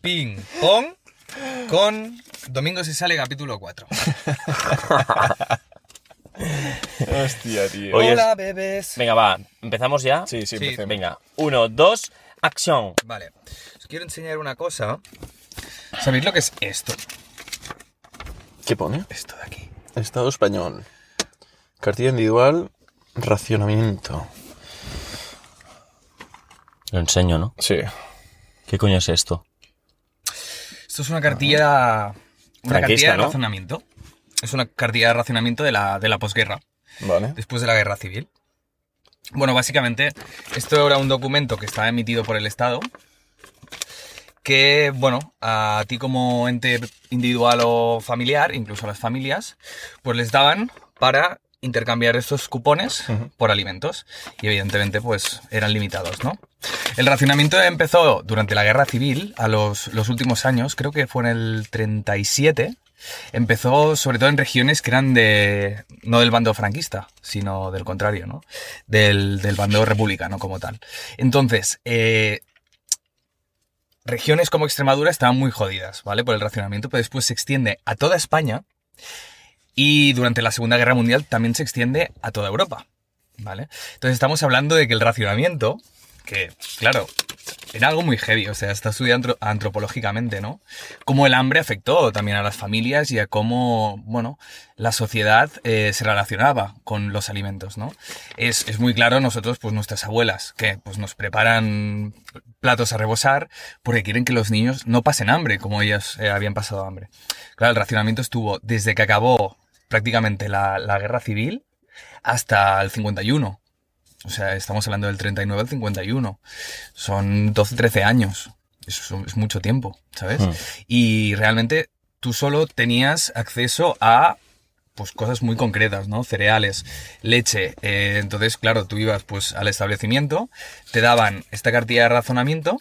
ping pong con Domingo se sale capítulo 4. Hostia, tío. Oye, Hola, bebés. Venga, va, ¿empezamos ya? Sí, sí, Sí, empecemos. Venga, uno, dos, acción. Vale, os quiero enseñar una cosa. ¿Sabéis lo que es esto? ¿Qué pone? Esto de aquí. Estado español. Cartilla individual, racionamiento. Lo enseño, ¿no? Sí. ¿Qué coño es esto? Esto es una cartilla. Una Franquista, cartilla de ¿no? racionamiento. Es una cartilla de racionamiento de la, de la posguerra, Vale. después de la guerra civil. Bueno, básicamente, esto era un documento que estaba emitido por el Estado. Que, bueno, a ti como ente individual o familiar, incluso a las familias, pues les daban para intercambiar estos cupones por alimentos. Y evidentemente, pues eran limitados, ¿no? El racionamiento empezó durante la guerra civil, a los, los últimos años, creo que fue en el 37. Empezó sobre todo en regiones que eran de. no del bando franquista, sino del contrario, ¿no? Del, del bando republicano como tal. Entonces, eh, regiones como Extremadura estaban muy jodidas, ¿vale? Por el racionamiento, pero después se extiende a toda España y durante la Segunda Guerra Mundial también se extiende a toda Europa, ¿vale? Entonces estamos hablando de que el racionamiento, que, claro, era algo muy heavy, o sea, está estudiado antro- antropológicamente, ¿no? Cómo el hambre afectó también a las familias y a cómo, bueno, la sociedad eh, se relacionaba con los alimentos, ¿no? Es, es muy claro, nosotros, pues nuestras abuelas, que pues nos preparan platos a rebosar porque quieren que los niños no pasen hambre, como ellas eh, habían pasado hambre. Claro, el racionamiento estuvo desde que acabó prácticamente la, la guerra civil hasta el 51. O sea, estamos hablando del 39 al 51. Son 12, 13 años. Eso es, es mucho tiempo, ¿sabes? Hmm. Y realmente tú solo tenías acceso a pues cosas muy concretas, ¿no? Cereales, leche. Eh, entonces, claro, tú ibas pues al establecimiento, te daban esta cartilla de razonamiento,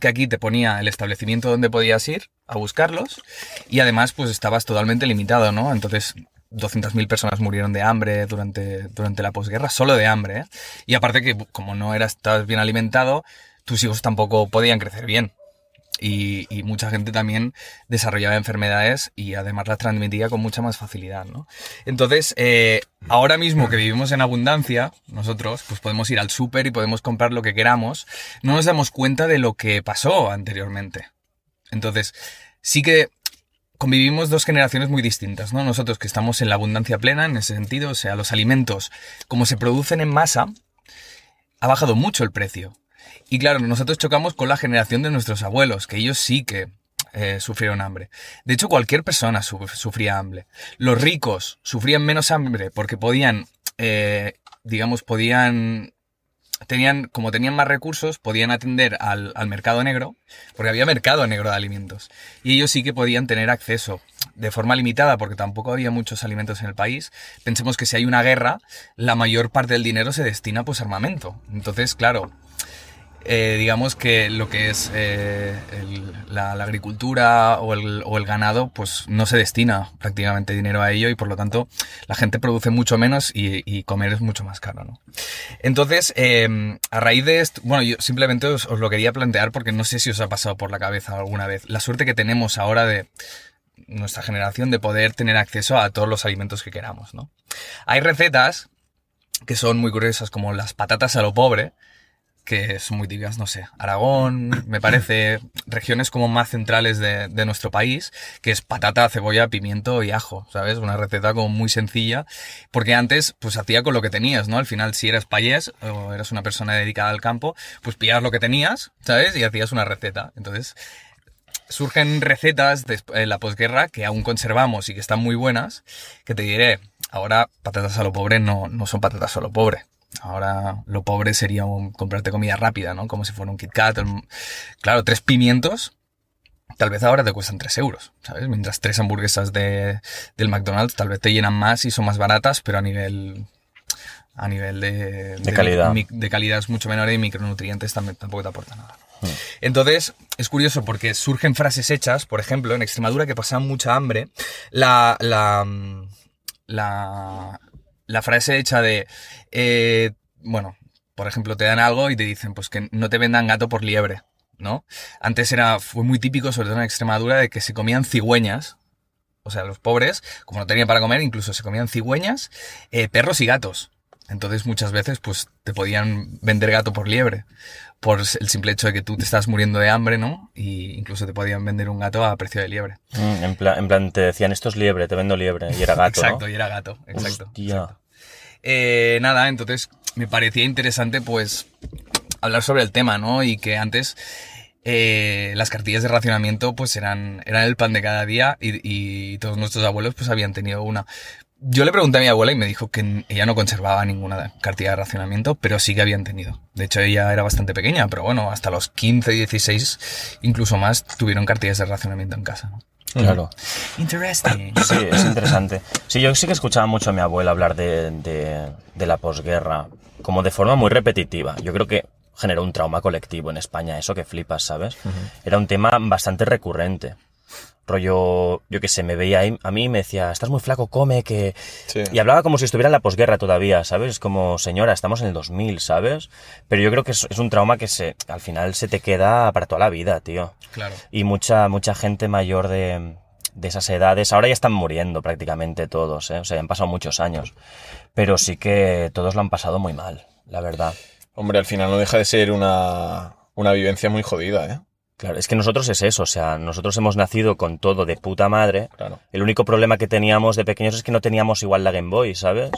que aquí te ponía el establecimiento donde podías ir a buscarlos, y además pues estabas totalmente limitado, ¿no? Entonces 200.000 personas murieron de hambre durante, durante la posguerra, solo de hambre, ¿eh? Y aparte que como no eras estabas bien alimentado, tus hijos tampoco podían crecer bien. Y, mucha gente también desarrollaba enfermedades y además las transmitía con mucha más facilidad, ¿no? Entonces, eh, ahora mismo que vivimos en abundancia, nosotros, pues podemos ir al súper y podemos comprar lo que queramos, no nos damos cuenta de lo que pasó anteriormente. Entonces, sí que convivimos dos generaciones muy distintas, ¿no? Nosotros que estamos en la abundancia plena, en ese sentido, o sea, los alimentos, como se producen en masa, ha bajado mucho el precio. Y claro, nosotros chocamos con la generación de nuestros abuelos, que ellos sí que eh, sufrieron hambre. De hecho, cualquier persona su- sufría hambre. Los ricos sufrían menos hambre porque podían, eh, digamos, podían tenían, como tenían más recursos, podían atender al, al mercado negro, porque había mercado negro de alimentos. Y ellos sí que podían tener acceso de forma limitada, porque tampoco había muchos alimentos en el país. Pensemos que si hay una guerra, la mayor parte del dinero se destina pues a armamento. Entonces, claro, eh, digamos que lo que es eh, la, agricultura o el, ganado, pues no se destina prácticamente dinero a ello y por lo tanto la gente produce mucho menos y, y comer es mucho más caro, ¿no? Entonces, eh, a raíz de esto, bueno, yo simplemente os, os lo quería plantear porque no sé si os ha pasado por la cabeza alguna vez la suerte que tenemos ahora de nuestra generación de poder tener acceso a todos los alimentos que queramos, ¿no? Hay recetas que son muy curiosas como las patatas a lo pobre, que son muy tibias, no sé, Aragón, me parece, regiones como más centrales de, de nuestro país, que es patata, cebolla, pimiento y ajo, ¿sabes? Una receta como muy sencilla, porque antes pues hacía con lo que tenías, ¿no? Al final si eras payés o eras una persona dedicada al campo, pues pillabas lo que tenías, ¿sabes? Y hacías una receta. Entonces surgen recetas de la posguerra que aún conservamos y que están muy buenas, que te diré, ahora patatas a lo pobre no, no son patatas a lo pobre. Ahora lo pobre sería un- comprarte comida rápida, ¿no? Como si fuera un Kit Kat. un- Claro, tres pimientos, tal vez ahora te cuestan tres euros, ¿sabes? Mientras tres hamburguesas de, del McDonald's tal vez te llenan más y son más baratas, pero a nivel a nivel de, De calidad. mi- de calidad es mucho menor y micronutrientes también, tampoco te aporta nada. Entonces, es curioso porque surgen frases hechas, por ejemplo, en Extremadura que pasaban mucha hambre, la, la, mm, la, la frase hecha de, eh, bueno, por ejemplo, te dan algo y te dicen, pues que no te vendan gato por liebre, ¿no? Antes era, fue muy típico, sobre todo en Extremadura, de que se comían cigüeñas. O sea, los pobres, como no tenían para comer, incluso se comían cigüeñas, eh, perros y gatos. Entonces muchas veces pues te podían vender gato por liebre, por el simple hecho de que tú te estás muriendo de hambre, ¿no? Y incluso te podían vender un gato a precio de liebre. Mm, en, plan, en plan, te decían, esto es liebre, te vendo liebre. Y era gato, exacto, ¿no? y era gato, exacto. Hostia. Eh, nada, entonces me parecía interesante pues hablar sobre el tema, ¿no? Y que antes eh, las cartillas de racionamiento pues eran, eran el pan de cada día y, y todos nuestros abuelos pues habían tenido una. Yo le pregunté a mi abuela y me dijo que ella no conservaba ninguna cartilla de racionamiento, pero sí que habían tenido. De hecho, ella era bastante pequeña, pero bueno, hasta los 15, 16, incluso más, tuvieron cartillas de racionamiento en casa. ¿no? Claro. Interesting. Sí, es interesante. Sí, yo sí que escuchaba mucho a mi abuela hablar de, de- de la posguerra, como de forma muy repetitiva. Yo creo que generó un trauma colectivo en España, eso que flipas, ¿sabes? Era un tema bastante recurrente. Rollo, yo qué sé, me veía ahí, a mí y me decía, estás muy flaco, come, que... Sí. Y hablaba como si estuviera en la posguerra todavía, ¿sabes? Como, señora, estamos en el 2000, ¿sabes? Pero yo creo que es, es un trauma que se, al final se te queda para toda la vida, tío Claro. y mucha, mucha gente mayor de, de esas edades. Ahora ya están muriendo prácticamente todos, ¿eh? o sea, han pasado muchos años. Pero sí que todos lo han pasado muy mal, la verdad. Hombre, al final no deja de ser una, una vivencia muy jodida, ¿eh? Claro, es que nosotros es eso, o sea, nosotros hemos nacido con todo de puta madre. Claro. El único problema que teníamos de pequeños es que no teníamos igual la Game Boy, ¿sabes?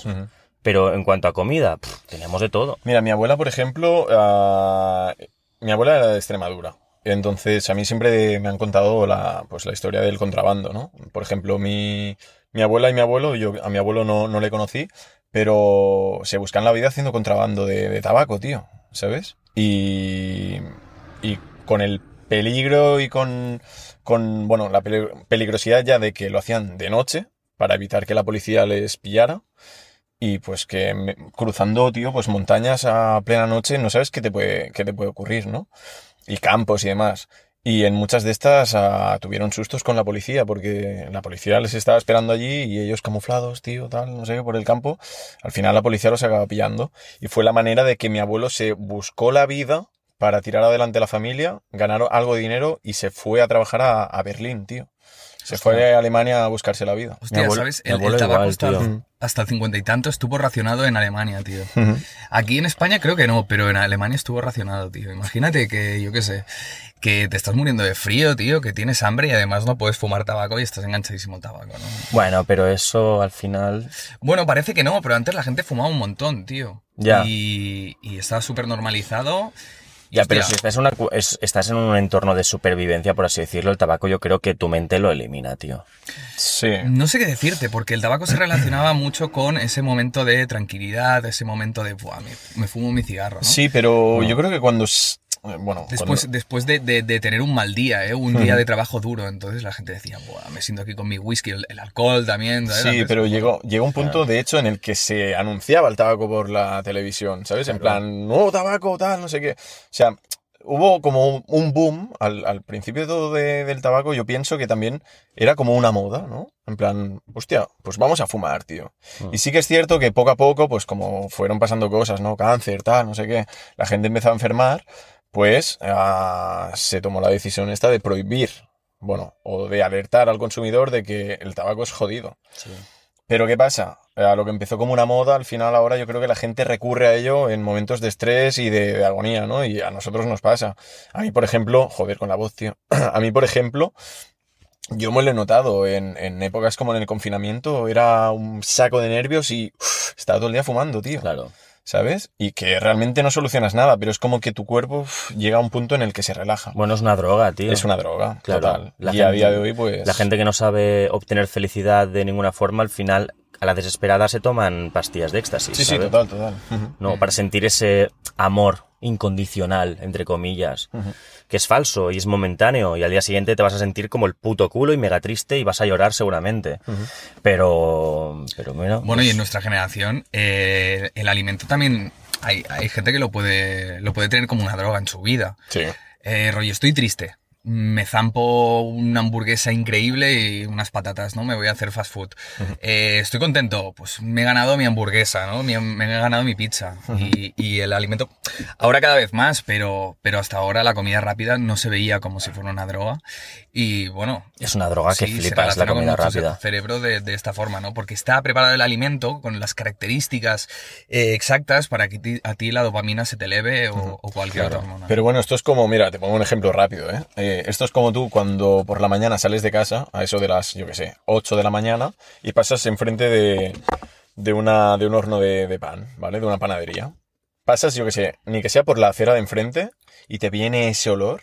Pero en cuanto a comida, pff, teníamos de todo. Mira, mi abuela, por ejemplo, ah, mi abuela era de Extremadura. Entonces, a mí siempre me han contado la, pues, la historia del contrabando, ¿no? Por ejemplo, mi, mi abuela y mi abuelo, yo a mi abuelo no, no le conocí, pero se buscan la vida haciendo contrabando de, de tabaco, tío, ¿sabes? Y, y con el peligro y con, con bueno, la peli- peligrosidad ya de que lo hacían de noche para evitar que la policía les pillara. Y pues que cruzando, tío, pues montañas a plena noche, no sabes qué te puede, qué te puede ocurrir, ¿no? Y campos y demás. Y en muchas de estas ah, tuvieron sustos con la policía, porque la policía les estaba esperando allí y ellos camuflados, tío, tal, no sé por el campo. Al final la policía los acaba pillando. Y fue la manera de que mi abuelo se buscó la vida para tirar adelante la familia, ganar algo de dinero y se fue a trabajar a, a Berlín, tío. Se fue a Alemania a buscarse la vida. Hostia, abuelo- ¿sabes? El, el tabaco igual, hasta, tío. hasta el cincuenta y tanto estuvo racionado en Alemania, tío. Aquí en España creo que no, pero en Alemania estuvo racionado, tío. Imagínate que, yo qué sé, que te estás muriendo de frío, tío, que tienes hambre y además no puedes fumar tabaco y estás enganchadísimo al tabaco, ¿no? Bueno, pero eso al final... Bueno, parece que no, pero antes la gente fumaba un montón, tío. Ya. Y, y estaba súper normalizado. Ya, pero si estás en, una es- estás en un entorno de supervivencia, por así decirlo, el tabaco yo creo que tu mente lo elimina, tío. Sí. No sé qué decirte, porque el tabaco se relacionaba mucho con ese momento de tranquilidad, ese momento de, Buah, me, me fumo mi cigarro, ¿no? Sí, pero yo creo que cuando... eh, Bueno, Después, cuando- después de, de- de tener un mal día, ¿eh? un día de trabajo duro, entonces la gente decía, Buah, me siento aquí con mi whisky, el, el alcohol también. ¿sabes? Sí, pero llegó, llegó un punto, de hecho, en el que se anunciaba el tabaco por la televisión, ¿sabes? En plan, nuevo tabaco, tal, no sé qué. O sea, hubo como un, boom al, al principio de todo de- del tabaco, yo pienso que también era como una moda, ¿no? En plan, hostia, pues vamos a fumar, tío. Y sí que es cierto que poco a poco, pues como fueron pasando cosas, ¿no? Cáncer, tal, no sé qué, la gente empezó a enfermar, pues ah, se tomó la decisión esta de prohibir, bueno, o de alertar al consumidor de que el tabaco es jodido. Pero ¿qué pasa? A lo que empezó como una moda, al final ahora yo creo que la gente recurre a ello en momentos de estrés y de, de agonía, ¿no? Y a nosotros nos pasa. A mí, por ejemplo, joder con la voz, tío. A mí, por ejemplo, yo me lo he notado en, en épocas como en el confinamiento, era un saco de nervios y estaba todo el día fumando, tío. Claro. ¿Sabes? Y que realmente no solucionas nada, pero es como que tu cuerpo uf, llega a un punto en el que se relaja. Bueno, es una droga, tío. Es una droga, Claro. total. La y a gente- día de hoy, pues... La gente que no sabe obtener felicidad de ninguna forma, al final, a la desesperada se toman pastillas de éxtasis. Sí, sí, total, total. No, para sentir ese amor incondicional, entre comillas, que es falso y es momentáneo y al día siguiente te vas a sentir como el puto culo y mega triste y vas a llorar seguramente. Pero, pero bueno. Bueno, y pues, en nuestra generación, eh, el alimento también, hay, hay gente que lo puede, lo puede tener como una droga en su vida. Sí. Eh, rollo, estoy triste. Me zampo una hamburguesa increíble y unas patatas, ¿no? Me voy a hacer fast food. Eh, estoy contento, pues me he ganado mi hamburguesa, ¿no? Me, he ganado mi pizza. y, y el alimento, ahora cada vez más, pero, pero hasta ahora la comida rápida no se veía como si fuera una droga. Y bueno, Es una droga que Sí, flipas la comida rápida. cerebro de, de esta forma, ¿no? Porque está preparado el alimento con las características eh, exactas para que ti- a ti la dopamina se te eleve o, o cualquier otra hormona. Pero bueno, esto es como, mira, te pongo un ejemplo rápido, ¿eh? Eh, Esto es como tú cuando por la mañana sales de casa, a eso de las, yo qué sé, 8 de la mañana, y pasas enfrente de, de, una, de un horno de, de pan, ¿vale? De una panadería. Pasas, yo qué sé, ni que sea por la acera de enfrente, y te viene ese olor,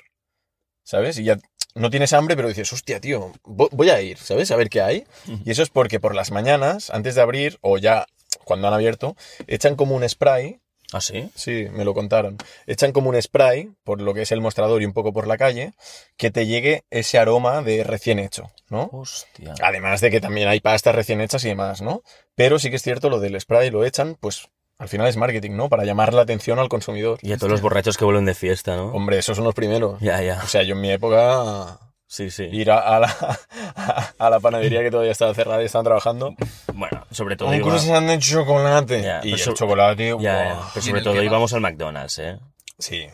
¿sabes? Y ya no tienes hambre, pero dices, hostia, tío, vo- voy a ir, ¿sabes? A ver qué hay. Y eso es porque por las mañanas, antes de abrir, o ya cuando han abierto, echan como un spray ¿Ah, sí? Sí, me lo contaron. Echan como un spray por lo que es el mostrador y un poco por la calle, que te llegue ese aroma de recién hecho, ¿no? Hostia. Además de que también hay pastas recién hechas y demás, ¿no? Pero sí que es cierto, lo del spray lo echan, pues al final es marketing, ¿no? Para llamar la atención al consumidor. Y a todos los borrachos que vuelven de fiesta, ¿no? Hombre, esos son los primeros. Ya, ya. O sea, yo en mi época Sí, sí. ir a, a la, a la panadería que todavía estaba cerrada y estaban trabajando. Bueno, sobre todo Un iba... croissant de chocolate. Ya, y pero el so- chocolate, Ya. Pero Y en sobre todo íbamos al McDonald's, ¿eh? Sí.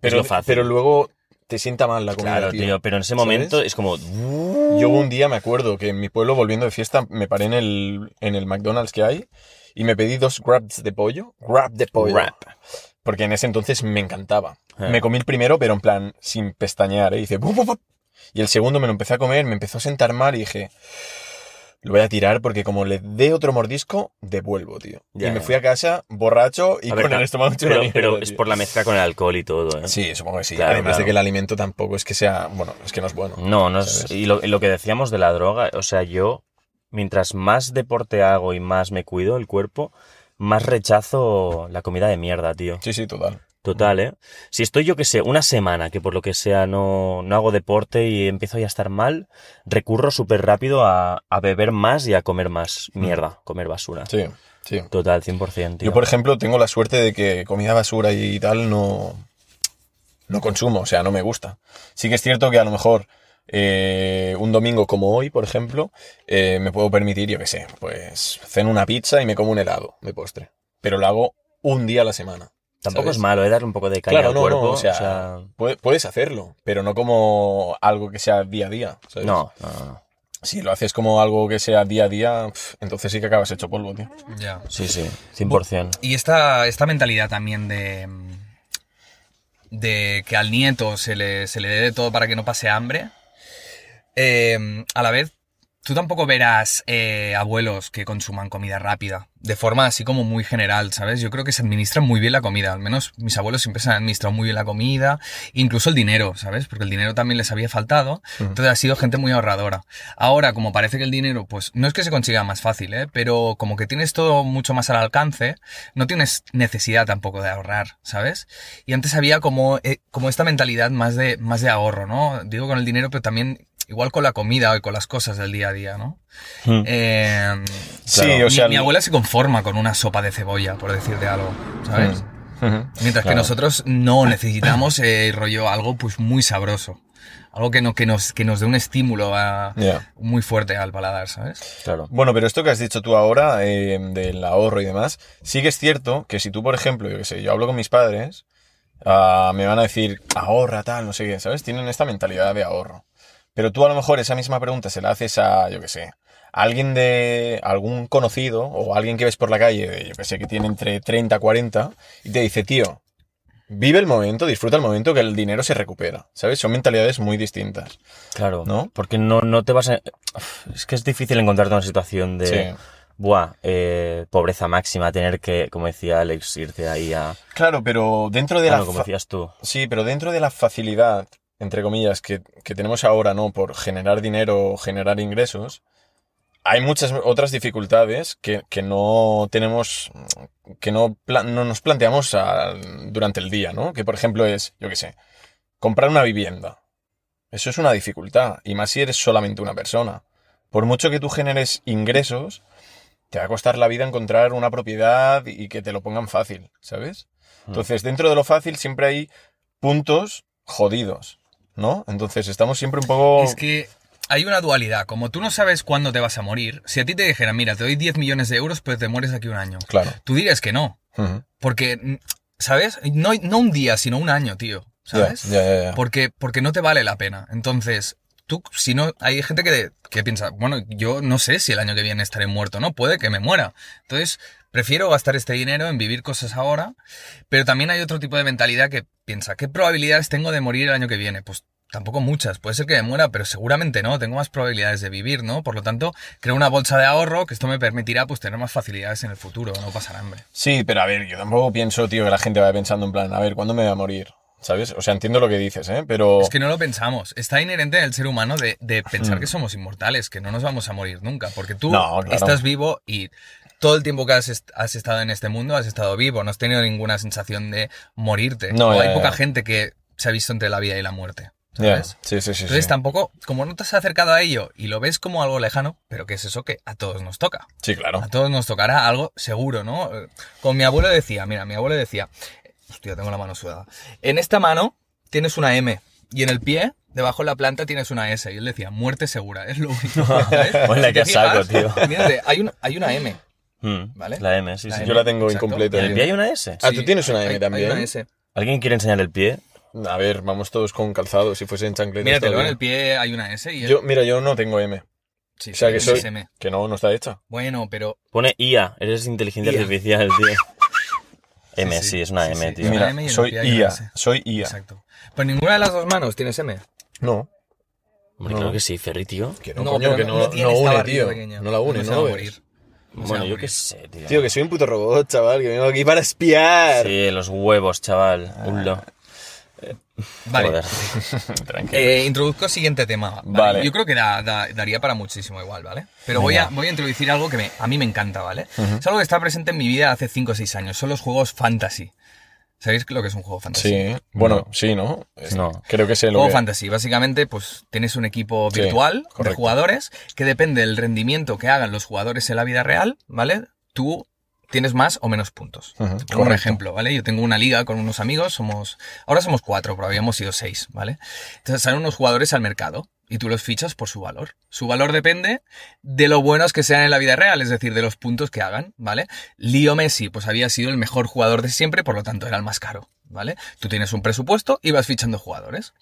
Pero, lo fácil. pero luego te sienta mal la comida, Claro, tío. tío, pero en ese ¿Sabes? momento es como... Yo un día me acuerdo que en mi pueblo, volviendo de fiesta, me paré en el, en el McDonald's que hay y me pedí dos grabs de pollo. Grab de pollo. Wrap. Porque en ese entonces me encantaba. Ah. Me comí el primero, pero en plan, sin pestañear, ¿eh? Y hice... Y el segundo me lo empecé a comer, me empezó a sentar mal y dije... Lo voy a tirar porque como le dé otro mordisco, devuelvo, tío. Ya, y me fui a casa borracho y ver, con el estómago pero, pero es por la mezcla con el alcohol y todo, ¿eh? Sí, supongo que sí. Claro, Además claro. de que el alimento tampoco es que sea... Bueno, es que no es bueno. No, no es... Y lo, y lo que decíamos de la droga, o sea, yo, mientras más deporte hago y más me cuido el cuerpo, más rechazo la comida de mierda, tío. Sí, sí, total. Total, ¿eh? Si estoy, yo que sé, una semana que por lo que sea no, no hago deporte y empiezo ya a estar mal, recurro súper rápido a, a beber más y a comer más mierda, comer basura. Mm. Sí, sí. Total, 100%, tío. Yo, por ejemplo, tengo la suerte de que comida basura y tal no, no consumo, o sea, no me gusta. Sí que es cierto que a lo mejor eh, un domingo como hoy, por ejemplo, eh, me puedo permitir, yo qué sé, pues ceno una pizza y me como un helado de postre. Pero lo hago un día a la semana. Tampoco ¿sabes? es malo, ¿eh? Darle un poco de caña Claro, al no, cuerpo. no, o sea, puede- puedes hacerlo, pero no como algo que sea día a día. ¿sabes? no, no, no, no. Si lo haces como algo que sea día a día, entonces sí que acabas hecho polvo, tío. Ya. Sí, sí, 100%. Y esta, esta mentalidad también de, de que al nieto se le, se le dé de todo para que no pase hambre, eh, a la vez tú tampoco verás eh, abuelos que consuman comida rápida, de forma así como muy general, ¿sabes? Yo creo que se administra muy bien la comida, al menos mis abuelos siempre se han administrado muy bien la comida, incluso el dinero, ¿sabes? Porque el dinero también les había faltado, entonces ha sido gente muy ahorradora. Ahora, como parece que el dinero, pues no es que se consiga más fácil, ¿eh? Pero como que tienes todo mucho más al alcance, no tienes necesidad tampoco de ahorrar, ¿sabes? Y antes había como, eh, como esta mentalidad más de, más de ahorro, ¿no? Digo con el dinero, pero también igual con la comida y con las cosas del día a día, ¿no? Mm. Eh, Sí, mi- o sea, mi, abuela se conforma con una sopa de cebolla, por decirte algo, ¿sabes? Ujú. Mientras que Claro. nosotros no necesitamos eh, rollo algo pues muy sabroso. Algo que, no, que, nos, que nos dé un estímulo a- Ya. muy fuerte al paladar, ¿sabes? Claro. Bueno, pero esto que has dicho tú ahora, eh, del ahorro y demás, sí que es cierto que si tú, por ejemplo, yo qué sé, yo hablo con mis padres, ah, me van a decir, ahorra, tal, no sé qué, ¿sabes? Tienen esta mentalidad de ahorro. Pero tú a lo mejor esa misma pregunta se la haces a, yo qué sé, a alguien de algún conocido o alguien que ves por la calle, yo qué sé, que tiene entre 30, 40, y te dice, tío, vive el momento, disfruta el momento que el dinero se recupera, ¿sabes? Son mentalidades muy distintas. Claro. ¿No? Porque no, no te vas a... Es que es difícil encontrarte una situación de... Sí. Buah, eh, pobreza máxima, tener que, como decía Alex, irte ahí a... Claro, pero dentro de Claro, la como decías tú. Sí, pero dentro de la facilidad, entre comillas, que, que tenemos ahora, ¿no? Por generar dinero o generar ingresos, hay muchas otras dificultades que, que no tenemos, que no, no nos planteamos a- durante el día, ¿no? Que por ejemplo es, yo qué sé, comprar una vivienda. Eso es una dificultad, y más si eres solamente una persona. Por mucho que tú generes ingresos, te va a costar la vida encontrar una propiedad y que te lo pongan fácil, ¿sabes? Entonces, dentro de lo fácil siempre hay puntos jodidos. ¿No? Entonces estamos siempre un poco... Es que hay una dualidad. Como tú no sabes cuándo te vas a morir, si a ti te dijeran, mira, te doy 10 millones de euros, pero te mueres aquí un año. Claro. Tú dirías que no. Porque, ¿sabes? No, no un día, sino un año, tío. ¿Sabes? Ya. Porque, porque no te vale la pena. Entonces, tú, si no, hay gente que, que piensa, bueno, yo no sé si el año que viene estaré muerto, ¿no? Puede que me muera. Entonces, prefiero gastar este dinero en vivir cosas ahora, pero también hay otro tipo de mentalidad que piensa, ¿qué probabilidades tengo de morir el año que viene? Pues tampoco muchas. Puede ser que me muera, pero seguramente no. Tengo más probabilidades de vivir, ¿no? Por lo tanto, creo una bolsa de ahorro que esto me permitirá, pues, tener más facilidades en el futuro, no pasar hambre. Sí, pero a ver, yo tampoco pienso, tío, que la gente vaya pensando en plan, a ver, ¿cuándo me voy a morir? ¿Sabes? O sea, entiendo lo que dices, ¿eh? Pero... Es que no lo pensamos. Está inherente en el ser humano de, de pensar Mm. que somos inmortales, que no nos vamos a morir nunca. Porque tú No, claro. estás vivo y todo el tiempo que has, est- has estado en este mundo has estado vivo. No has tenido ninguna sensación de morirte. No, o hay poca gente que se ha visto entre la vida y la muerte. ¿Sabes? Sí, sí, sí. Entonces sí. tampoco, como no te has acercado a ello y lo ves como algo lejano, pero que es eso que a todos nos toca. Sí, claro. A todos nos tocará algo seguro, ¿no? Eh, Como mi abuelo decía, mira, mi abuelo decía, hostia, tengo la mano sudada. En esta mano tienes una M y en el pie, debajo de la planta tienes una S. Y él decía, muerte segura, es lo único. te qué saco, tío. Mírate, hay, un- hay una M. Mm, Vale. La M, sí, La sí. M. Yo la tengo Exacto. incompleta. ¿En el pie hay una S? Ah, ¿tú tienes una M hay- hay también? una S. ¿Alguien quiere enseñar el pie? A ver, vamos todos con calzado, si fuese en chancletas. Míratelo, en el pie hay una S y él- Yo, mira, yo no tengo M. sí, O sea, que soy... M. Que no, no está hecha. Bueno, pero Pone IA, eres inteligencia IA. artificial, tío. M, sí, sí, es una sí, M, sí. tío. Mira, M soy IA. Soy IA. exacto. Pues ninguna de las dos manos tienes M. No. Hombre, No. claro que sí, Ferry, tío. Que no, No, coño, pero que no- no, no une, tío. pequeña. No la une, No va a morir. Bueno, yo qué sé, tío. Tío, que soy un puto robot, chaval, que vengo aquí para espiar. Sí, los huevos, chaval. Ulo. Vale. Joder. Tranquilo. Eh, introduzco siguiente tema. ¿vale? Vale. Yo creo que da- da- daría para muchísimo igual, ¿vale? Pero voy a, voy a introducir algo que me- a mí me encanta, ¿vale? Es algo que está presente en mi vida hace 5 o 6 años. Son los juegos fantasy. ¿Sabéis lo que es un juego fantasy? Sí, bueno, sí, ¿no? No. Creo que sé lo Juego que... fantasy. Básicamente, pues tienes un equipo Sí, virtual de jugadores que depende del rendimiento que hagan los jugadores en la vida real, ¿vale? Tú tienes más o menos puntos. Un correcto. ejemplo, ¿vale? Yo tengo una liga con unos amigos, somos, ahora somos cuatro, pero habíamos sido seis, ¿vale? Entonces salen unos jugadores al mercado y tú los fichas por su valor. Su valor depende de lo buenos que sean en la vida real, es decir, de los puntos que hagan, ¿vale? Leo Messi, pues había sido el mejor jugador de siempre, por lo tanto era el más caro, ¿vale? Tú tienes un presupuesto y vas fichando jugadores.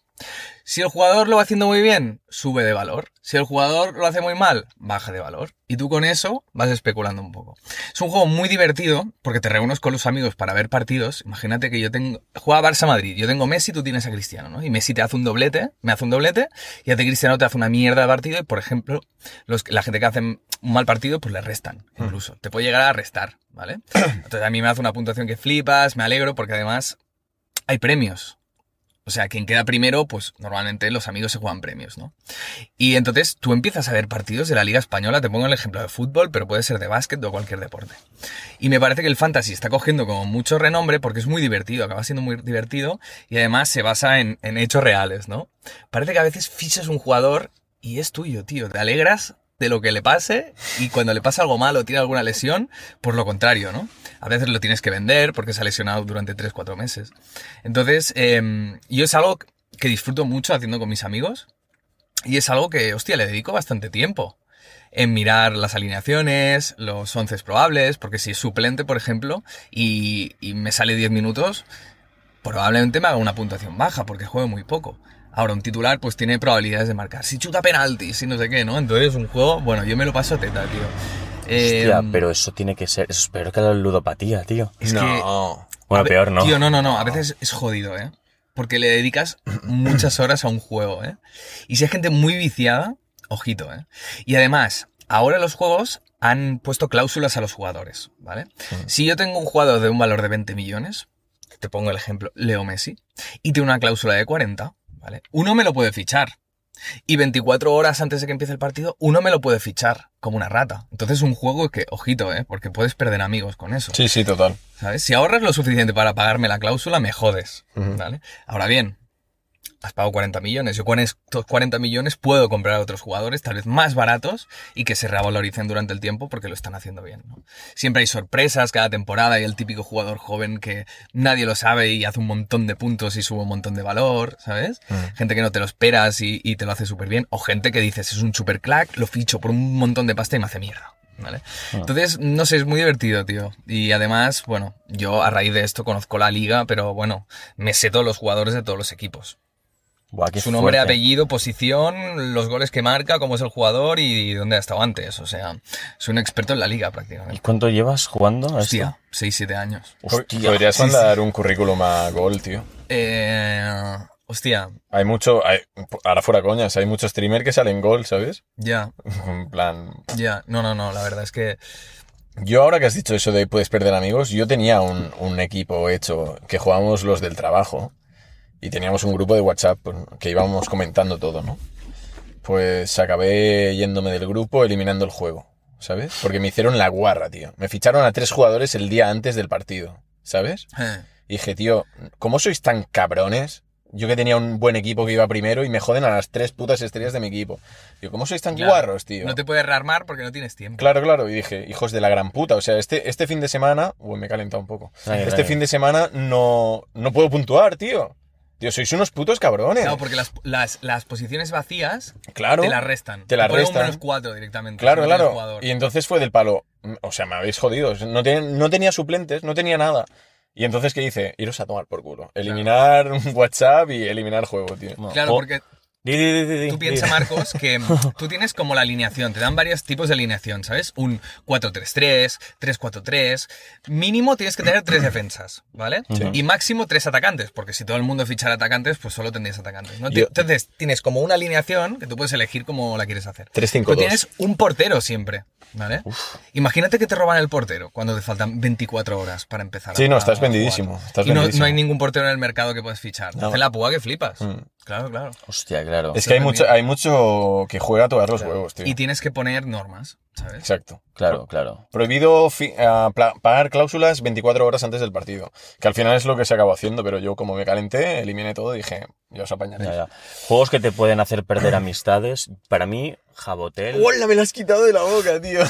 Si el jugador lo va haciendo muy bien, sube de valor. Si el jugador lo hace muy mal, baja de valor. Y tú con eso vas especulando un poco. Es un juego muy divertido porque te reúnes con los amigos para ver partidos. Imagínate que yo tengo. Juega Barça-Madrid. Yo tengo Messi, tú tienes a Cristiano, ¿no? Y Messi te hace un doblete, me hace un doblete, y a ti Cristiano te hace una mierda de partido. Y por ejemplo, los, la gente que hace un mal partido, pues le restan, incluso. Te puede llegar a restar, ¿vale? Entonces a mí me hace una puntuación que flipas, me alegro porque además hay premios. O sea, quien queda primero, pues normalmente los amigos se juegan premios, ¿no? Y entonces tú empiezas a ver partidos de la Liga Española, te pongo el ejemplo de fútbol, pero puede ser de básquet o cualquier deporte. Y me parece que el fantasy está cogiendo como mucho renombre porque es muy divertido, acaba siendo muy divertido y además se basa en, en hechos reales, ¿no? Parece que a veces fichas un jugador y es tuyo, tío. Te alegras de lo que le pase y cuando le pasa algo malo tiene alguna lesión, por lo contrario, ¿no? A veces lo tienes que vender porque se ha lesionado durante 3-4 meses. Entonces, eh, yo es algo que disfruto mucho haciendo con mis amigos y es algo que, hostia, le dedico bastante tiempo en mirar las alineaciones, los once probables, porque si es suplente, por ejemplo, y, y me sale 10 minutos, probablemente me haga una puntuación baja porque juego muy poco. Ahora, un titular pues tiene probabilidades de marcar. Si chuta penaltis, si no sé qué, ¿no? Entonces, un juego, bueno, yo me lo paso teta, tío. Eh, Hostia, pero eso tiene que ser. Eso es peor que la ludopatía, tío. es que no. Bueno, a ve- peor no. Tío, no, no, no. A veces es jodido, ¿eh? Porque le dedicas muchas horas a un juego, ¿eh? Y si hay gente muy viciada, ojito, ¿eh? Y además, ahora los juegos han puesto cláusulas a los jugadores, ¿vale? Si yo tengo un jugador de un valor de 20 millones, te pongo el ejemplo, Leo Messi, y tiene una cláusula de 40, ¿vale? Uno me lo puede fichar. Y 24 horas antes de que empiece el partido, uno me lo puede fichar como una rata. Entonces es un juego que, ojito, ¿eh? Porque puedes perder amigos con eso. Sí, sí, total. ¿Sabes? Si ahorras lo suficiente para pagarme la cláusula, me jodes. ¿Vale? Ahora bien, has pagado 40 millones. Yo con estos 40 millones puedo comprar a otros jugadores, tal vez más baratos, y que se revaloricen durante el tiempo porque lo están haciendo bien. ¿no? Siempre hay sorpresas cada temporada, hay el típico jugador joven que nadie lo sabe y hace un montón de puntos y sube un montón de valor, ¿sabes? Gente que no te lo esperas y, y te lo hace súper bien, o gente que dices, es un super crack, lo ficho por un montón de pasta y me hace mierda. ¿Vale? Entonces, no sé, es muy divertido, tío. Y además, bueno, yo a raíz de esto conozco la liga, pero bueno, me sé todos los jugadores de todos los equipos. Buah, qué Su nombre, fuerte. apellido, posición, los goles que marca, cómo es el jugador y dónde ha estado antes. O sea, soy un experto en la liga ¿Y prácticamente. cuánto llevas jugando a? Hostia, 6-7 años. Hostia. Podrías sí, mandar un currículum a Gol, tío. Eh, hostia, Hay mucho, hay- ahora fuera coñas, hay muchos streamers que salen Gol, ¿sabes? ya, En plan, ya. No, no, no, la verdad es que... Yo ahora que has dicho eso de puedes perder amigos, yo tenía un, un equipo hecho que jugábamos los del trabajo y teníamos un grupo de WhatsApp pues, que íbamos comentando todo, ¿no? Pues acabé yéndome del grupo eliminando el juego, ¿sabes? Porque me hicieron la guarra, tío. Me ficharon a tres jugadores el día antes del partido, ¿sabes? eh, Y dije, tío, ¿cómo sois tan cabrones? Yo que tenía un buen equipo que iba primero y me joden a las tres putas estrellas de mi equipo. Digo, ¿cómo sois tan ya, guarros, tío? No te puedes rearmar porque no tienes tiempo. Claro, claro. Y dije, hijos de la gran puta. O sea, este, este fin de semana. Uy, me he calentado un poco. Tranqui, este tranqui. fin de semana no, no puedo puntuar, tío. Tío, sois unos putos cabrones. Claro, porque las, las, las posiciones vacías Claro. te las restan. Te las restan. un menos 4 directamente. Claro, claro. jugador. Y entonces fue del palo. O sea, me habéis jodido. No, ten- no tenía suplentes, no tenía nada. Y entonces, ¿qué hice? Iros a tomar por culo. Eliminar WhatsApp y eliminar juego, tío. No. Claro, porque Tú piensas, Marcos, que tú tienes como la alineación, te dan varios tipos de alineación, ¿sabes? Un 4-3-3, 3-4-3. Mínimo tienes que tener tres defensas, ¿vale? Y máximo tres atacantes, porque si todo el mundo fichara atacantes, pues solo tendrías atacantes. ¿no? Yo- Entonces, tienes como una alineación que tú puedes elegir cómo la quieres hacer. 3-5-2. Tú tienes un portero siempre, ¿vale? Imagínate que te roban el portero cuando te faltan 24 horas para empezar. Sí, a- no, estás vendidísimo, estás y no, vendidísimo. no hay ningún portero en el mercado que puedas fichar. No. Hace la púa que flipas. Mm. Claro, claro. Hostia, claro. Es que hay mucho, hay mucho que juega a tocar los huevos, tío. Y tienes que poner normas, ¿sabes? Exacto. Claro, claro. Prohibido pla- pagar cláusulas 24 horas antes del partido. Que al final es lo que se acabó haciendo, pero yo como me calenté, eliminé todo y dije, ya os. Ya, ya. Juegos que te pueden hacer perder amistades. Para mí, Jabotel ¡Hola! Me la has quitado de la boca, tío.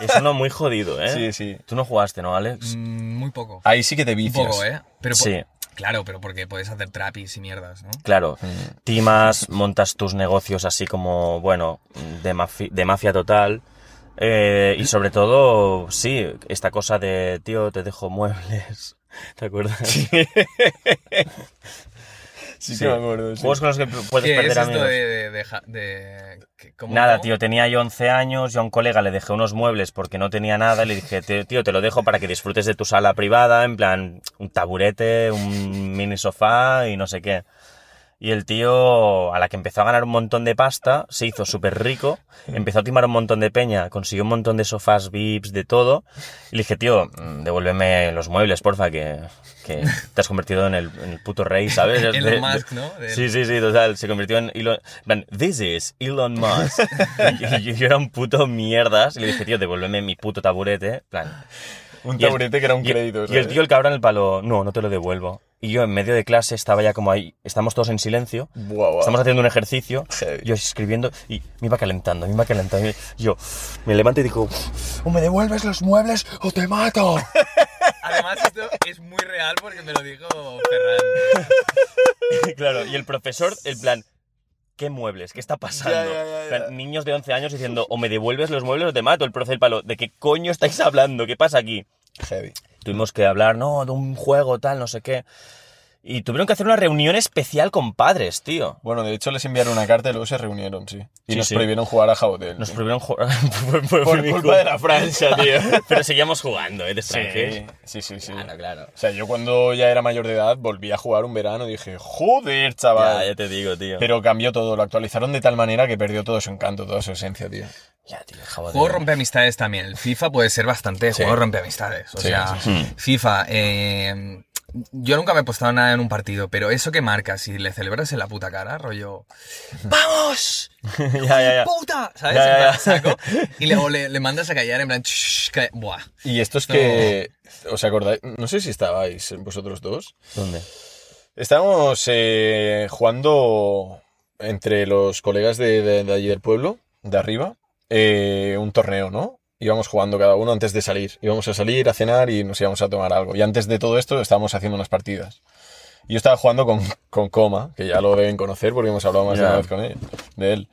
es uno muy jodido, ¿eh? Sí, sí. Tú no jugaste, ¿no, Alex? Mm, Muy poco. Ahí sí que te Un vicias. poco, ¿eh? Pero Sí. Claro, pero porque puedes hacer trapis y mierdas, ¿no? Claro, timas, montas tus negocios así como, bueno, de, mafi- de mafia total. eh, y sobre todo, sí, esta cosa de, tío, te dejo muebles. ¿Te acuerdas? Sí, que me acuerdo. sí. Juegos con los que puedes ¿Qué es perder esto amigos. de... de, de, ja- de- que- cómo- Nada, cómo? tío, tenía yo 11 años, yo a un colega le dejé unos muebles porque no tenía nada, y le dije, "Tío, tío, te lo dejo para que disfrutes de tu sala privada, en plan, un taburete, un mini sofá y no sé qué. Y el tío, a la que empezó a ganar un montón de pasta, se hizo súper rico, empezó a timar un montón de peña, consiguió un montón de sofás VIPs, de todo. Y le dije, tío, mm, devuélveme los muebles, porfa, que, que te has convertido en el, en el puto rey, ¿sabes? Elon De- de- Musk, ¿no? Del- Sí, sí, sí, total. Se convirtió en Elon... This is Elon Musk. y yo, yo era un puto mierdas. Y le dije, tío, devuélveme mi puto taburete. plan, Un el- taburete que era un y- crédito. Y el tío, el cabrón, el palo, no, no te lo devuelvo. Y yo en medio de clase estaba ya como ahí, estamos todos en silencio, estamos haciendo un ejercicio, Heavy. yo escribiendo y me iba calentando, me iba calentando. Yo me levanto y digo, o me devuelves los muebles o te mato. Además, esto es muy real porque me lo dijo Ferran. claro, y el profesor, el plan, ¿qué muebles? ¿Qué está pasando? Ya, ya, ya, En plan, ya. Niños de 11 años diciendo, o me devuelves los muebles o te mato. El profe del palo, ¿de qué coño estáis hablando? ¿Qué pasa aquí? Heavy. Tuvimos que hablar, no, de un juego, tal, no sé qué. Y tuvieron que hacer una reunión especial con padres, tío. Bueno, de hecho les enviaron una carta y luego se reunieron, sí. Y Sí, nos sí. prohibieron jugar a Jabotel. Nos prohibieron jugar por, por- culpa de la Francia, tío. Pero seguíamos jugando, ¿eh? De Sí, sí, sí, sí. Claro, claro. O sea, yo cuando ya era mayor de edad volví a jugar un verano y dije, joder, chaval. Ya, ya te digo, tío. Pero cambió todo, lo actualizaron de tal manera que perdió todo su encanto, toda su esencia, tío. Ya, tío. Juego rompe amistades también. El FIFA puede ser bastante Sí. juego rompe amistades. O Sí, sea, sí, FIFA, eh, yo nunca me he apostado nada en un partido, pero eso que marcas y le celebras en la puta cara, rollo. ¡Vamos! ya, ya, ya. ¡Puta! ¿Sabes? Ya, ya, En plan, ya. saco, y luego le, le mandas a callar en plan. "Shh, ca- Buah. Y esto es que, ¿os acordáis? No sé si estabais vosotros dos. ¿Dónde? Estábamos eh, jugando entre los colegas de, de- de allí del pueblo, de arriba, eh, un torneo, ¿no? Íbamos jugando cada uno antes de salir. Íbamos a salir a cenar y nos íbamos a tomar algo. Y antes de todo esto estábamos haciendo unas partidas. Y yo estaba jugando con, con Coma, que ya lo deben conocer porque hemos hablado más de una vez con él, de él.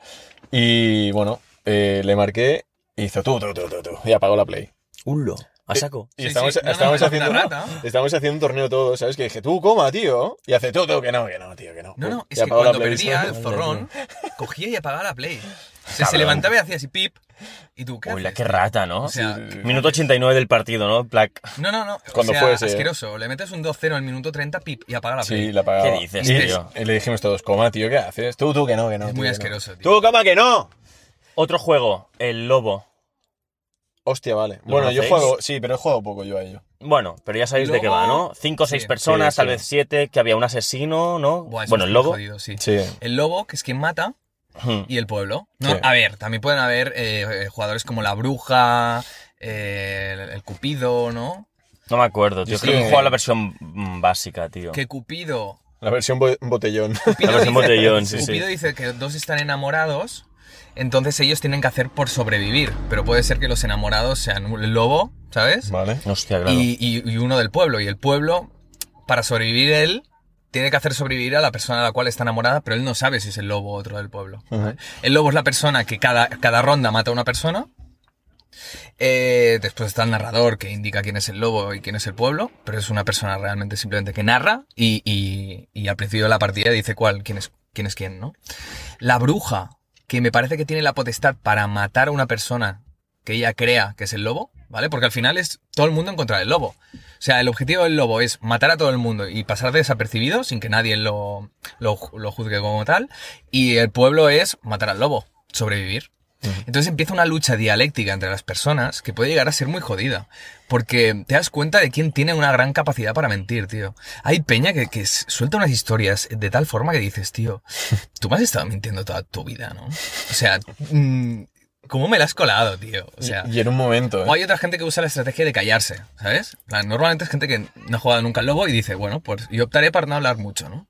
Y bueno, eh, le marqué y hizo tú, tú, tú, tú, tú. Y apagó la play. Hullo. A saco. Y Sí, estamos, sí. No, no, estamos una haciendo, rata. estamos haciendo un torneo todos, ¿sabes? Que dije, tú, coma, tío. Y hace tú, tú, que no, que no, tío, que no. No, no, Y es que apagó la cuando Play, perdía, el zorrón cogía y apagaba la play. O sea, se levantaba y hacía así pip. ¿Y tú qué Uy, la haces, qué tío? rata, ¿no? O sea. Minuto 89 del partido, ¿no? Plac. no, no, no. Cuando o sea, fuese. asqueroso. Le metes un 2-0 en minuto 30, pip, y apaga la play. Sí, la apagaba. ¿Qué dices, y, tío? y le dijimos todos, coma, tío, ¿qué haces? Tú, tú, que no, que no. Es tío, muy que no". asqueroso, tío. Tú, coma, que no. Otro juego, el lobo. Hostia, vale. ¿Lo Bueno, yo conocéis? juego, sí, pero he jugado poco yo a ello. Bueno, pero ya sabéis de qué Lobo- va, ¿no? Cinco o seis Sí. personas, Sí, tal sí. vez siete, que había un asesino, ¿no? Buah, eso bueno, es el muy lobo. jodido, sí. Sí. El lobo, que es quien mata, Hmm. y el pueblo. ¿no? Sí. A ver, también pueden haber eh, jugadores como la bruja, eh, el, el cupido, ¿no? No me acuerdo, tío. Yo Creo sí. que he jugado la versión mm, básica, tío. Que Cupido. La versión bo- botellón. Cupido La versión dice, botellón, sí, sí. Cupido dice que dos están enamorados, entonces ellos tienen que hacer por sobrevivir. Pero puede ser que los enamorados sean el lobo, ¿sabes? Vale. Hostia, claro. y, y- y uno del pueblo. Y el pueblo, para sobrevivir él, tiene que hacer sobrevivir a la persona a la cual está enamorada, pero él no sabe si es el lobo o otro del pueblo. El lobo es la persona que cada, cada ronda mata a una persona. Eh, después está el narrador que indica quién es el lobo y quién es el pueblo, pero es una persona realmente simplemente que narra y, y- y al principio de la partida dice cuál, quién es, quién es quién, ¿no? La bruja, que me parece que tiene la potestad para matar a una persona que ella crea que es el lobo, ¿vale? Porque al final es todo el mundo en contra del lobo. O sea, el objetivo del lobo es matar a todo el mundo y pasar desapercibido sin que nadie lo, lo, lo juzgue como tal. Y el pueblo es matar al lobo, sobrevivir. Entonces empieza una lucha dialéctica entre las personas que puede llegar a ser muy jodida. Porque te das cuenta de quién tiene una gran capacidad para mentir, tío. Hay peña que, suelta unas historias de tal forma que dices, tío, tú me has estado mintiendo toda tu vida, ¿no? O sea, mm, ¿cómo me la has colado, tío? O sea, y en un momento, o ¿eh? hay otra gente que usa la estrategia de callarse, ¿sabes? Plan, Normalmente es gente que no ha jugado nunca al lobo y dice, bueno, pues yo optaré para no hablar mucho, ¿no?